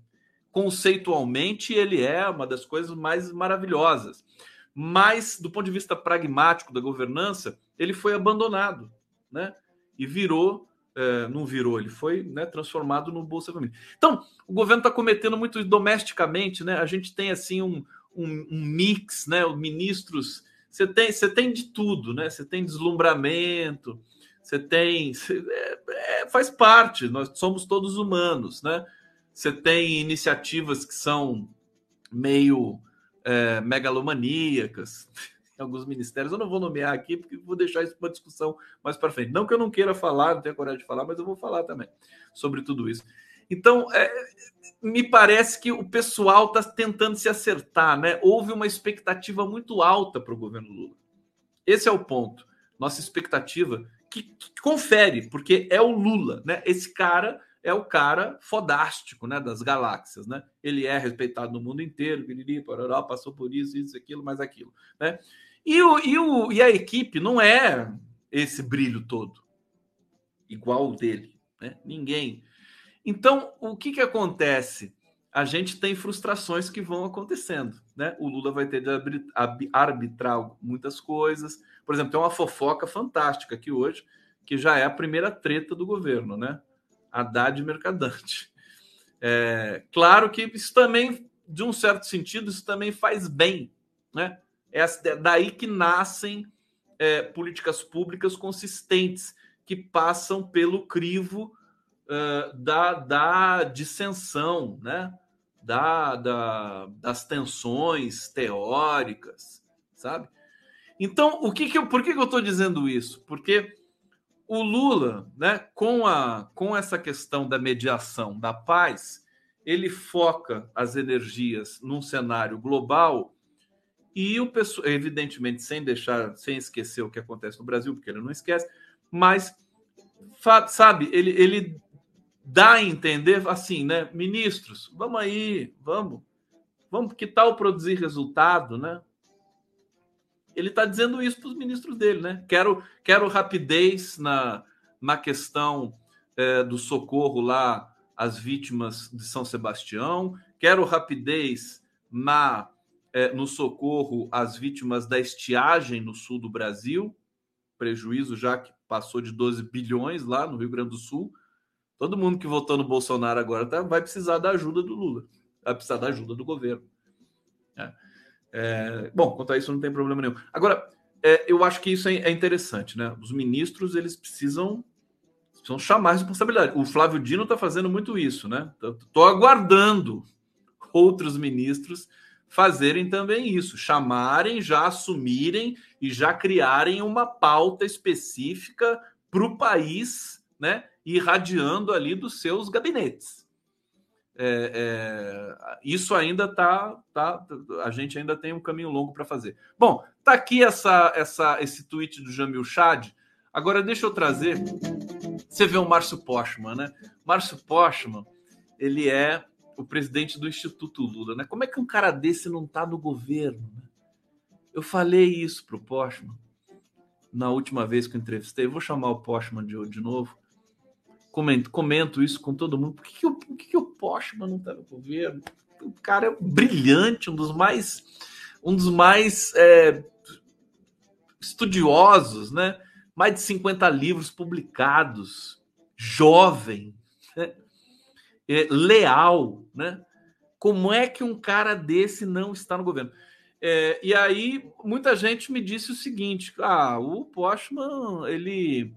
conceitualmente ele é uma das coisas mais maravilhosas, mas do ponto de vista pragmático da governança, ele foi abandonado, né? E virou, é, não virou, ele foi né, transformado no Bolsa Família. Então, o governo está cometendo muito domesticamente, né? A gente tem assim um, um, um mix, né? Os ministros, você tem, você tem de tudo, né? Você tem deslumbramento, você tem. É, é, faz parte, nós somos todos humanos, né? Você tem iniciativas que são meio é, megalomaníacas alguns ministérios. Eu não vou nomear aqui, porque vou deixar isso para discussão mais para frente. Não que eu não queira falar, não tenho coragem de falar, mas eu vou falar também sobre tudo isso. Então, é, me parece que o pessoal está tentando se acertar, né? Houve uma expectativa muito alta para o governo Lula. Esse é o ponto. Nossa expectativa que, que confere, porque é o Lula, né? Esse cara é o cara fodástico, né, das galáxias, né? Ele é respeitado no mundo inteiro, piriri, pororó, passou por isso, isso, aquilo, mais aquilo, né? E, o, e, o, e a equipe não é esse brilho todo, igual o dele, né? Ninguém. Então, o que que acontece? A gente tem frustrações que vão acontecendo, né? O Lula vai ter de arbitrar muitas coisas, por exemplo, tem uma fofoca fantástica aqui hoje, que já é a primeira treta do governo, né? Haddad Mercadante. É, claro que isso também, de um certo sentido, isso também faz bem, né? É daí que nascem é, políticas públicas consistentes, que passam pelo crivo uh, da, da dissensão, né? Da, da, das tensões teóricas, sabe? Então, o que, que eu, por que, que eu estou dizendo isso? Porque o Lula, né, com, a, com essa questão da mediação, da paz, ele foca as energias num cenário global e o pessoal, evidentemente, sem deixar, sem esquecer o que acontece no Brasil, porque ele não esquece, mas sabe, ele, ele dá a entender assim, né? Ministros, vamos aí, vamos, vamos, que tal produzir resultado, né? Ele está dizendo isso para os ministros dele, né? Quero, quero rapidez na, na questão é, do socorro lá às vítimas de São Sebastião, quero rapidez na é, no socorro às vítimas da estiagem no sul do Brasil, prejuízo já que passou de 12 bilhões lá no Rio Grande do Sul. Todo mundo que votou no Bolsonaro agora tá, vai precisar da ajuda do Lula, vai precisar da ajuda do governo. É. Bom, quanto a isso não tem problema nenhum. Agora, é, eu acho que isso é, é, interessante, né? Os ministros eles precisam, precisam chamar responsabilidade. O Flávio Dino está fazendo muito isso, né? Estou aguardando outros ministros fazerem também isso, chamarem, já assumirem e já criarem uma pauta específica para o país, né? Irradiando ali dos seus gabinetes. É, é, isso ainda tá, tá, a gente ainda tem um caminho longo para fazer. Bom, tá aqui essa, essa, esse tweet do Jamil Chad. Agora deixa eu trazer. Você vê o Márcio Postman, né? Márcio Postman, ele é o presidente do Instituto Lula, né? Como é que um cara desse não está no governo? Né? Eu falei isso para o Postman na última vez que eu entrevistei. Vou chamar o Postman de, de novo. Comento, comento isso com todo mundo. Por que, que, o, por que, que o Postman não está no governo? O cara é brilhante, um dos mais, um dos mais é, estudiosos, né? Mais de 50 livros publicados, jovem, né? é, leal, né? Como é que um cara desse não está no governo? É, e aí muita gente me disse o seguinte: ah, o Postman ele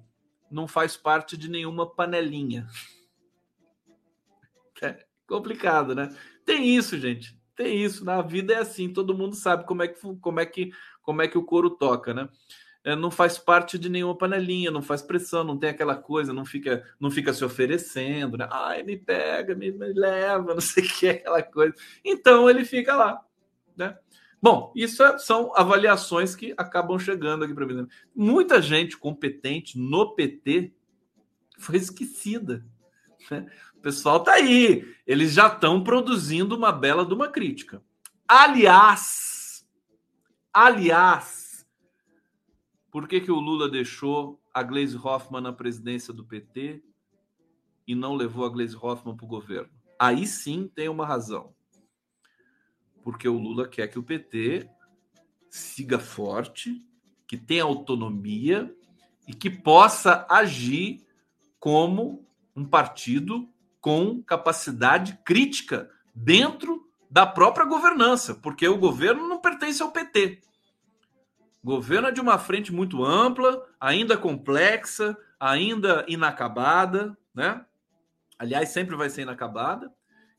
não faz parte de nenhuma panelinha. É complicado, né? Tem isso, gente. Tem isso. Na vida é assim. Todo mundo sabe como é que como é que como é que o couro toca, né? é, não faz parte de nenhuma panelinha, não faz pressão, não tem aquela coisa, não fica, não fica se oferecendo, né? Ai, me pega, me, me leva, não sei o que, aquela coisa. Então ele fica lá, né? Bom, isso é, são avaliações que acabam chegando aqui para mim. Muita gente competente no PT foi esquecida. Né? O pessoal tá aí, eles já estão produzindo uma bela de uma crítica. Aliás, aliás, por que, que o Lula deixou a Gleisi Hoffmann na presidência do PT e não levou a Gleisi Hoffmann para o governo? Aí sim tem uma razão. Porque o Lula quer que o PT siga forte, que tenha autonomia e que possa agir como um partido com capacidade crítica dentro da própria governança, porque o governo não pertence ao PT. Governo é de uma frente muito ampla, ainda complexa, ainda inacabada, né? Aliás, sempre vai ser inacabada.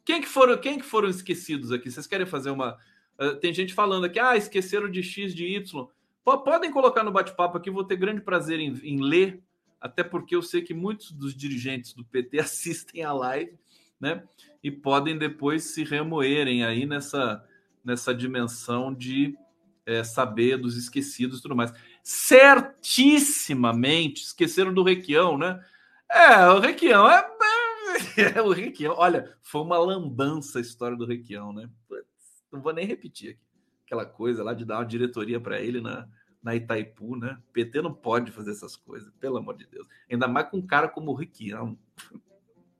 Quem que foram, quem que foram esquecidos aqui? Vocês querem fazer uma. Uh, tem gente falando aqui, ah, esqueceram de X, de Y. P podem colocar no bate-papo aqui, vou ter grande prazer em, em ler, até porque eu sei que muitos dos dirigentes do PT assistem a live, né? E podem depois se remoerem aí nessa, nessa dimensão de é, saber dos esquecidos e tudo mais. Certissimamente esqueceram do Requião, né? É, o Requião é, é, o Requião. Olha, foi uma lambança a história do Requião, né? Não vou nem repetir aqui. Aquela coisa lá de dar uma diretoria para ele na, na Itaipu, né? PT não pode fazer essas coisas, pelo amor de Deus. Ainda mais com um cara como o Requião.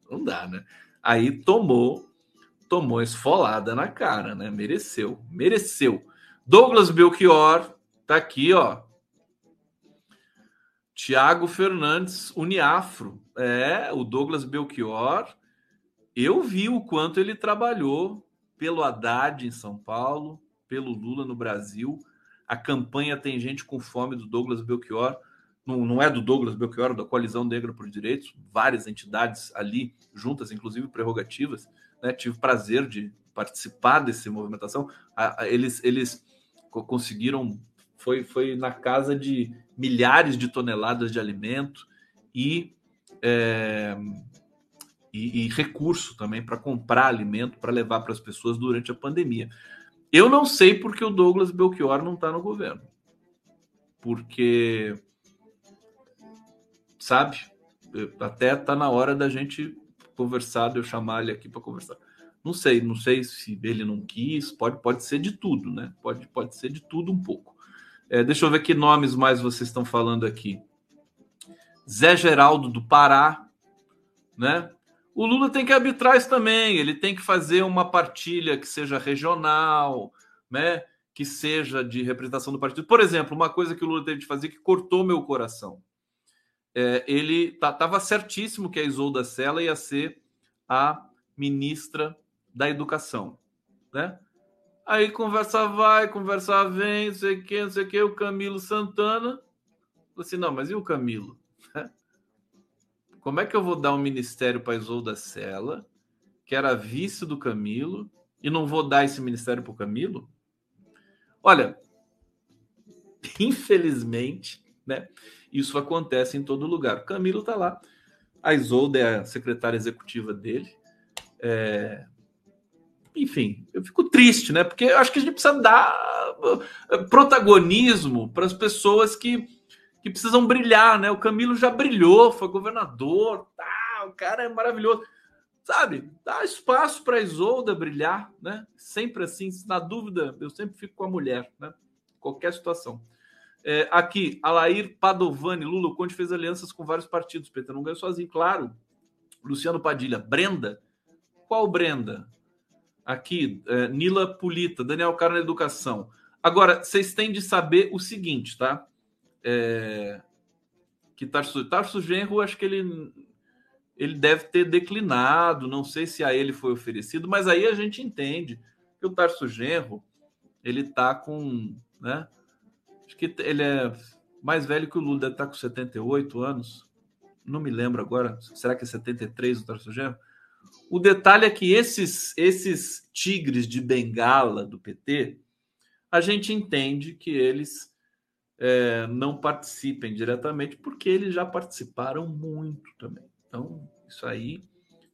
Não dá, né? Aí tomou, tomou esfolada na cara, né? Mereceu, mereceu. Douglas Belchior tá aqui, ó. Tiago Fernandes, Uniafro. É, o Douglas Belchior. Eu vi o quanto ele trabalhou pelo Haddad em São Paulo, pelo Lula no Brasil. A campanha Tem Gente com Fome do Douglas Belchior. Não, não é do Douglas Belchior, é da Coalizão Negra por Direitos. Várias entidades ali, juntas, inclusive prerrogativas. Né? Tive prazer de participar dessa movimentação. Eles, eles conseguiram foi, foi na casa de milhares de toneladas de alimento e, é, e, e recurso também para comprar alimento para levar para as pessoas durante a pandemia. Eu não sei porque o Douglas Belchior não está no governo. Porque, sabe, até está na hora da gente conversar, de eu chamar ele aqui para conversar. Não sei, não sei se ele não quis, pode, pode ser de tudo, né? Pode, pode ser de tudo um pouco. É, deixa eu ver que nomes mais vocês estão falando aqui. Zé Geraldo do Pará, né? O Lula tem que arbitrar isso também, ele tem que fazer uma partilha que seja regional, né? Que seja de representação do partido. Por exemplo, uma coisa que o Lula teve de fazer que cortou meu coração. É, ele estava certíssimo que a Isolda Sela ia ser a ministra da educação, né? Aí conversa vai, conversa vem, não sei o que, não sei o que, o Camilo Santana. Assim, não, mas e o Camilo? Como é que eu vou dar um ministério para Isolda Sela, que era vice do Camilo, e não vou dar esse ministério para o Camilo? Olha, infelizmente, né? Isso acontece em todo lugar. O Camilo está lá. A Isolda é a secretária executiva dele. É... Enfim, eu fico triste, né? Porque eu acho que a gente precisa dar eh, protagonismo para as pessoas que, que precisam brilhar, né? O Camilo já brilhou, foi governador, tá? O cara é maravilhoso sabe, dá espaço para a Isolda brilhar, né? Sempre assim, na dúvida, eu sempre fico com a mulher, né? Qualquer situação. É, aqui, Alair Padovani, Lula Conte fez alianças com vários partidos, PT não ganhou sozinho, claro. Luciano Padilha, Brenda, qual Brenda? Aqui, é, Nila Pulita, Daniel Caro na Educação. Agora, vocês têm de saber o seguinte, tá? É, que Tarso, Tarso Genro, acho que ele ele deve ter declinado, não sei se a ele foi oferecido, mas aí a gente entende que o Tarso Genro, ele tá com, né? Acho que ele é mais velho que o Lula, deve estar tá com 78 anos. Não me lembro agora, será que é 73 o Tarso Genro? O detalhe é que esses esses tigres de bengala do PT, a gente entende que eles é, não participem diretamente, porque eles já participaram muito também. Então, isso aí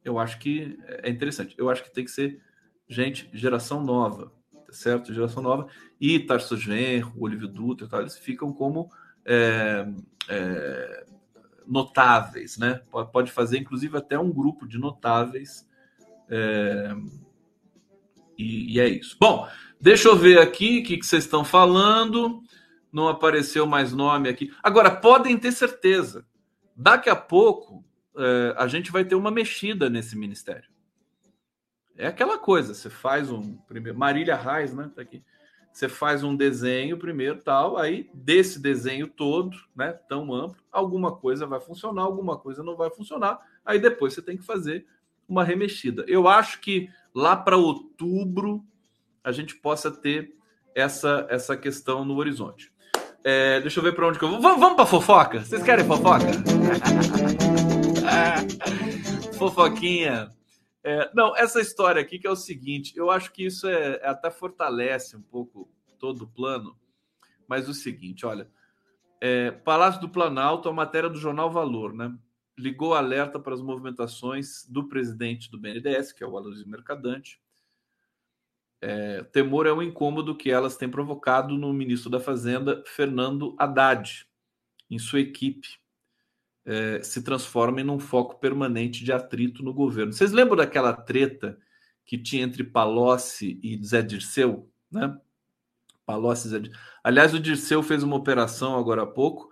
eu acho que é interessante. Eu acho que tem que ser gente, geração nova, tá certo? Geração nova. E Tarso Genro, Olívio Dutra, tal, eles ficam como é, é, notáveis, né? Pode fazer, inclusive, até um grupo de notáveis. É, e, e, é isso. Bom, deixa eu ver aqui o que, que vocês estão falando. Não apareceu mais nome aqui. Agora, podem ter certeza. Daqui a pouco é, a gente vai ter uma mexida nesse ministério. É aquela coisa, você faz um primeiro Marília Reis, né, tá aqui. Você faz um desenho primeiro, tal, aí desse desenho todo, né, tão amplo, alguma coisa vai funcionar, alguma coisa não vai funcionar. Aí depois você tem que fazer uma remexida. Eu acho que lá para outubro a gente possa ter essa essa questão no horizonte. É, deixa eu ver para onde que eu vou. Vamos, vamos para fofoca? Vocês querem fofoca? Fofoquinha. É, não, essa história aqui que é o seguinte, eu acho que isso é, é, até fortalece um pouco todo o plano, mas o seguinte, olha, é, Palácio do Planalto, a matéria do jornal Valor, né? Ligou alerta para as movimentações do presidente do BNDES, que é o Aloysio Mercadante. É, temor é um incômodo que elas têm provocado no ministro da Fazenda, Fernando Haddad, em sua equipe é, se transformem num foco permanente de atrito no governo. Vocês lembram daquela treta que tinha entre Palocci e Zé Dirceu? Né? Palocci Zé Dirceu. Aliás, o Dirceu fez uma operação agora há pouco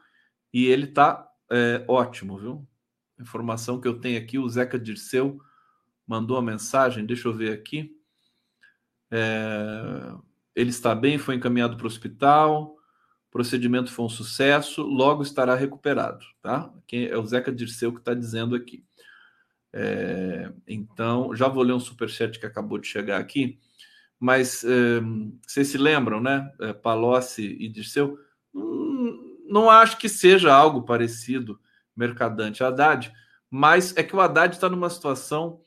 e ele está é, ótimo, viu? Informação que eu tenho aqui, o Zeca Dirceu mandou a mensagem, deixa eu ver aqui. É, ele está bem, foi encaminhado para o hospital procedimento foi um sucesso, logo estará recuperado, tá? Quem é o Zeca Dirceu que está dizendo aqui. É, então, já vou ler um superchat que acabou de chegar aqui, mas é, vocês se lembram, né? É, Palocci e Dirceu, hum, não acho que seja algo parecido, Mercadante Haddad, mas é que o Haddad está numa situação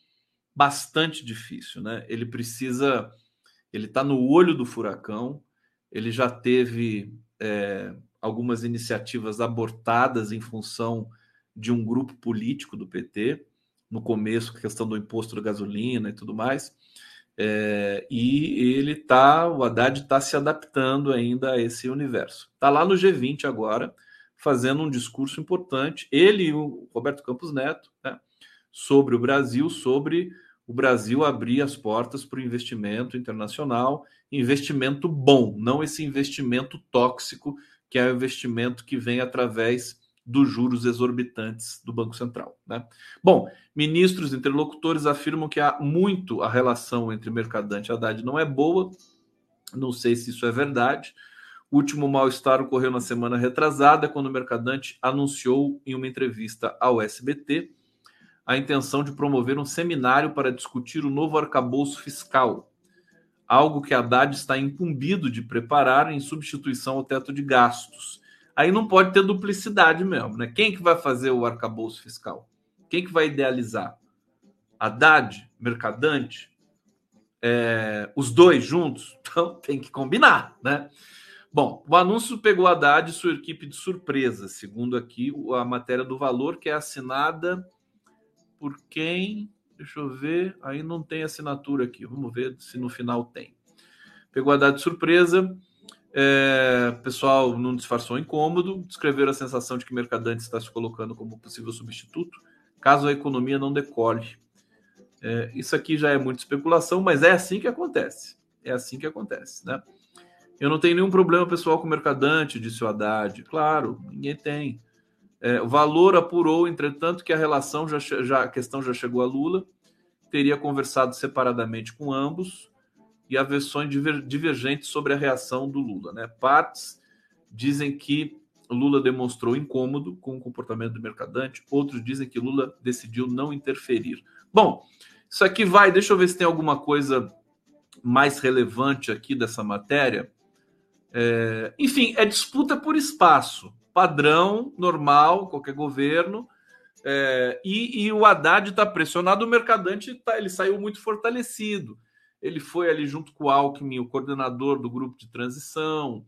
bastante difícil, né? Ele precisa, ele está no olho do furacão, ele já teve é, algumas iniciativas abortadas em função de um grupo político do PT, no começo, a questão do imposto da gasolina e tudo mais. É, e ele tá, o Haddad está se adaptando ainda a esse universo. Está lá no G20 agora, fazendo um discurso importante, ele e o Roberto Campos Neto, né, sobre o Brasil, sobre o Brasil abrir as portas para o investimento internacional, investimento bom, não esse investimento tóxico, que é o investimento que vem através dos juros exorbitantes do Banco Central. Né? Bom, ministros interlocutores afirmam que há muito a relação entre Mercadante e Haddad não é boa, não sei se isso é verdade. O último mal-estar ocorreu na semana retrasada, quando o Mercadante anunciou em uma entrevista ao SBT a intenção de promover um seminário para discutir o novo arcabouço fiscal, algo que a Haddad está incumbido de preparar em substituição ao teto de gastos. Aí não pode ter duplicidade mesmo, né? Quem que vai fazer o arcabouço fiscal? Quem que vai idealizar? Haddad, Mercadante, é, os dois juntos, então tem que combinar, né? Bom, o anúncio pegou Haddad e sua equipe de surpresa, segundo aqui a matéria do valor, que é assinada por quem? Deixa eu ver, aí não tem assinatura aqui, vamos ver se no final tem. Pegou a Haddad de surpresa, é, pessoal não disfarçou incômodo, descreveram a sensação de que Mercadante está se colocando como possível substituto, caso a economia não decole. É, isso aqui já é muita especulação, mas é assim que acontece. É assim que acontece, né? Eu não tenho nenhum problema pessoal com o mercadante, disse o Haddad. Claro, ninguém tem. É, o valor apurou, entretanto, que a relação já, já a questão já chegou a Lula, teria conversado separadamente com ambos e há versões diver, divergentes sobre a reação do Lula. Né? Partes dizem que Lula demonstrou incômodo com o comportamento do mercadante, outros dizem que Lula decidiu não interferir. Bom, isso aqui vai, deixa eu ver se tem alguma coisa mais relevante aqui dessa matéria. É, enfim, é disputa por espaço, padrão, normal, qualquer governo. É, e, e, o Haddad está pressionado, o Mercadante tá, ele saiu muito fortalecido. Ele foi ali junto com o Alckmin, o coordenador do grupo de transição.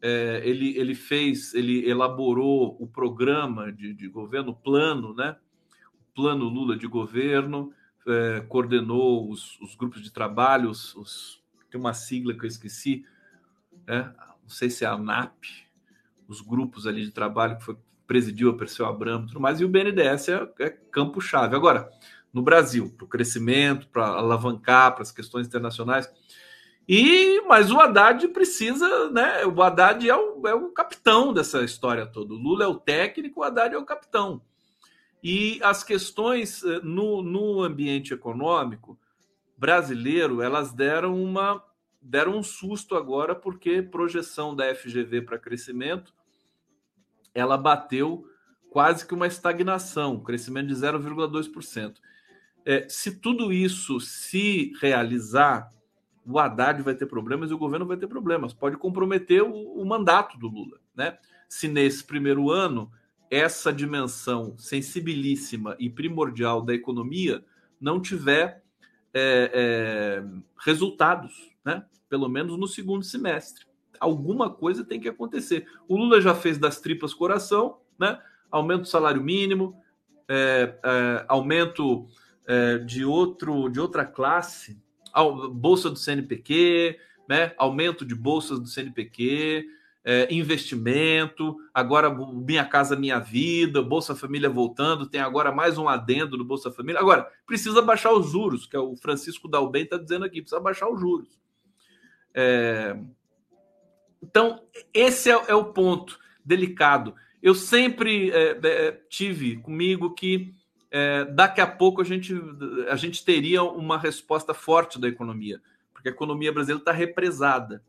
É, ele, ele fez, ele elaborou o programa de, de governo, o plano, né? O plano Lula de governo, é, coordenou os, os, grupos de trabalho, os, os, tem uma sigla que eu esqueci, né? não sei se é a ANAP, os grupos ali de trabalho que foi, presidiu a Perseu Abramo e tudo mais, e o BNDES é, é campo-chave. Agora, no Brasil, para o crescimento, para alavancar, para as questões internacionais. E mas o Haddad precisa, né? O Haddad é o, é o capitão dessa história toda. O Lula é o técnico, o Haddad é o capitão. E as questões eh, no, no ambiente econômico brasileiro, elas deram uma deram um susto agora porque projeção da FGV para crescimento ela bateu quase que uma estagnação, crescimento de 0,2%. É, se tudo isso se realizar, o Haddad vai ter problemas e o governo vai ter problemas. Pode comprometer o, o mandato do Lula. Né? Se nesse primeiro ano essa dimensão sensibilíssima e primordial da economia não tiver é, é, resultados, né? pelo menos no segundo semestre. Alguma coisa tem que acontecer. O Lula já fez das tripas coração, né? aumento do salário mínimo, é, é aumento é, de, outro, de outra classe, bolsa do CNPq, né? aumento de bolsas do CNPq, é, investimento, agora Minha Casa Minha Vida, Bolsa Família voltando, tem agora mais um adendo do Bolsa Família. Agora, precisa baixar os juros, que é o Francisco Dalben está dizendo aqui, precisa baixar os juros. É... Então, esse é, é, o ponto delicado. Eu sempre é, é tive comigo que é, daqui a pouco a gente, a gente teria uma resposta forte da economia, porque a economia brasileira está represada.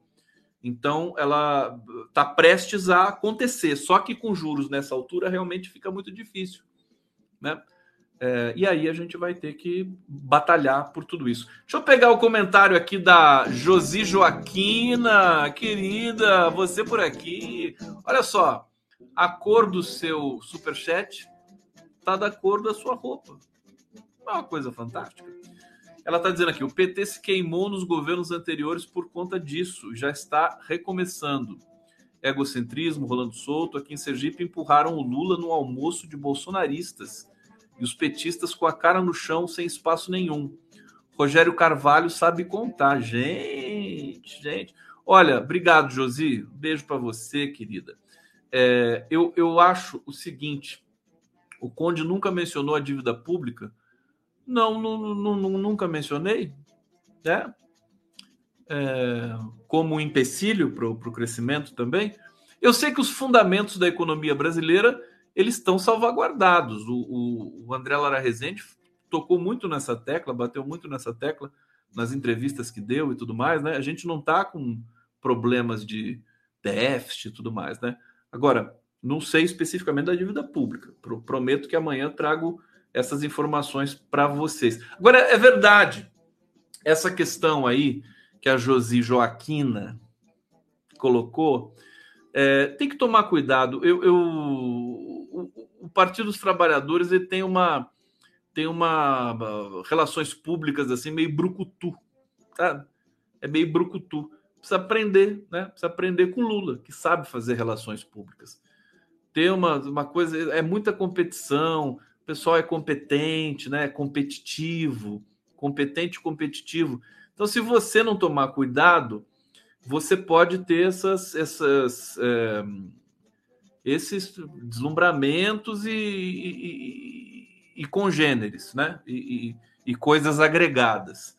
Então, ela está prestes a acontecer, só que com juros nessa altura realmente fica muito difícil. Né? É, e aí a gente vai ter que batalhar por tudo isso. Deixa eu pegar o comentário aqui da Josi Joaquina, querida, você por aqui. Olha só, a cor do seu superchat está da cor da sua roupa. É uma coisa fantástica. Ela está dizendo aqui: o PT se queimou nos governos anteriores por conta disso, já está recomeçando. Egocentrismo rolando solto. Aqui em Sergipe empurraram o Lula no almoço de bolsonaristas e os petistas com a cara no chão, sem espaço nenhum. Rogério Carvalho sabe contar. Gente, gente. Olha, obrigado, Josi. Beijo para você, querida. É, eu, eu acho o seguinte: o Conde nunca mencionou a dívida pública. Não, não, não, nunca mencionei. Né? É, como um empecilho para o crescimento também. Eu sei que os fundamentos da economia brasileira eles estão salvaguardados. O, o, o André Lara Rezende tocou muito nessa tecla, bateu muito nessa tecla nas entrevistas que deu e tudo mais, né? A gente não está com problemas de déficit e tudo mais, né? Agora, não sei especificamente da dívida pública. Prometo que amanhã trago essas informações para vocês. Agora, é verdade, essa questão aí que a Josi Joaquina colocou, é, tem que tomar cuidado. Eu, eu o, o, Partido dos Trabalhadores ele tem uma tem uma relações públicas assim meio brucutu. tá, é meio brucutu. Precisa aprender, né? Precisa aprender com Lula, que sabe fazer relações públicas. Ter uma, uma coisa, é muita competição, o pessoal é competente, né? É competitivo, competente competitivo. Então, se você não tomar cuidado, você pode ter essas, essas é, esses deslumbramentos e, e, e, congêneres, né? E, e, coisas agregadas.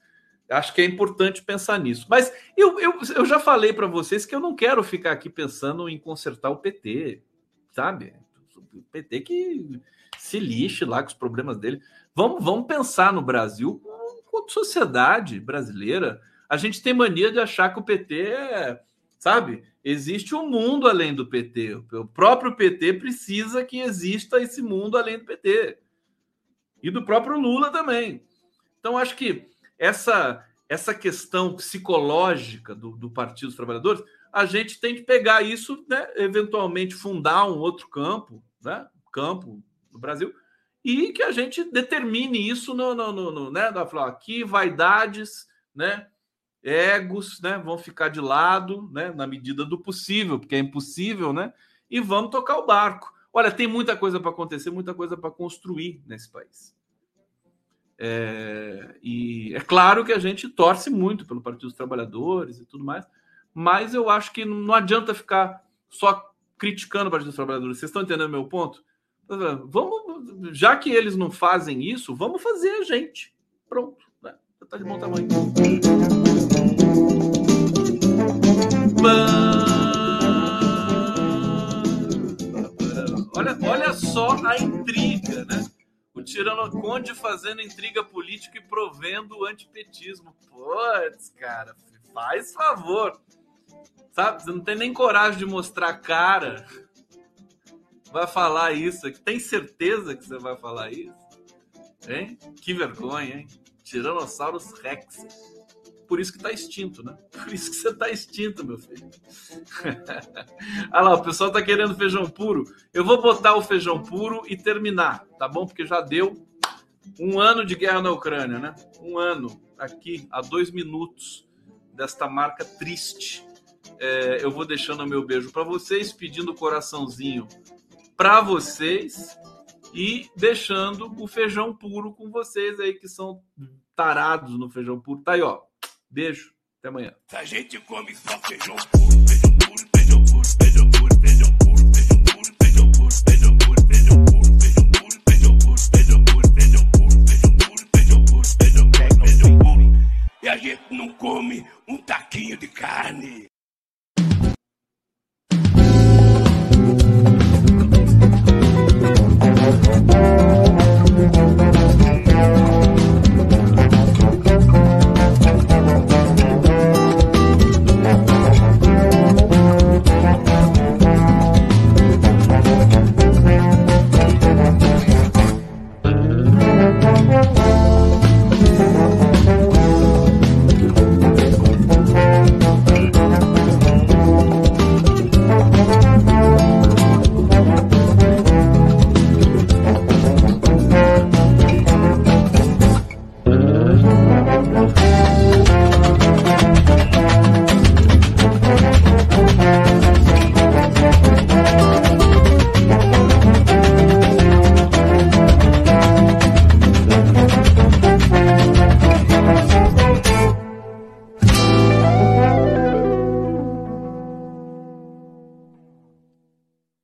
Acho que é importante pensar nisso. Mas eu, eu, eu já falei para vocês que eu não quero ficar aqui pensando em consertar o PT, sabe? O PT que se lixe lá com os problemas dele. Vamos, vamos pensar no Brasil como sociedade brasileira. A gente tem mania de achar que o PT é, sabe? Existe um mundo além do PT. O próprio PT precisa que exista esse mundo além do PT. E do próprio Lula também. Então, acho que essa, essa questão psicológica do, do Partido dos Trabalhadores, a gente tem que pegar isso, né, eventualmente fundar um outro campo, né, campo no Brasil, e que a gente determine isso no, no, no, no né, aqui vaidades, né, egos, né, vão ficar de lado, né, na medida do possível, porque é impossível, né, e vamos tocar o barco. Olha, tem muita coisa para acontecer, muita coisa para construir nesse país. É, e é claro que a gente torce muito pelo Partido dos Trabalhadores e tudo mais, mas eu acho que não adianta ficar só criticando o Partido dos Trabalhadores. Vocês estão entendendo meu ponto? Vamos, já que eles não fazem isso, vamos fazer a gente. Pronto, né? tá de bom tamanho. Olha, olha só a intriga, né? O Tirano Conde fazendo intriga política e provendo o antipetismo. Putz, cara, faz favor. Sabe? Você não tem nem coragem de mostrar a cara. Vai falar isso. Tem certeza que você vai falar isso? Hein? Que vergonha, hein? Tiranossauros Rex. Por isso que está extinto, né? Por isso que você está extinto, meu filho. Olha lá, o pessoal está querendo feijão puro. Eu vou botar o feijão puro e terminar, tá bom? Porque já deu um ano de guerra na Ucrânia, né? Um ano aqui, a dois minutos desta marca triste. É, eu vou deixando o meu beijo para vocês, pedindo o coraçãozinho para vocês e deixando o feijão puro com vocês aí que são tarados no feijão puro. Tá aí, ó. Beijo, até amanhã. A gente come só feijão puro, feijão puro, feijão puro, feijão puro, feijão puro, feijão puro, feijão puro, feijão puro, feijão puro, feijão puro, feijão puro, feijão puro, feijão puro, feijão puro, feijão puro, feijão puro, feijão puro. E a gente não come um taquinho de carne.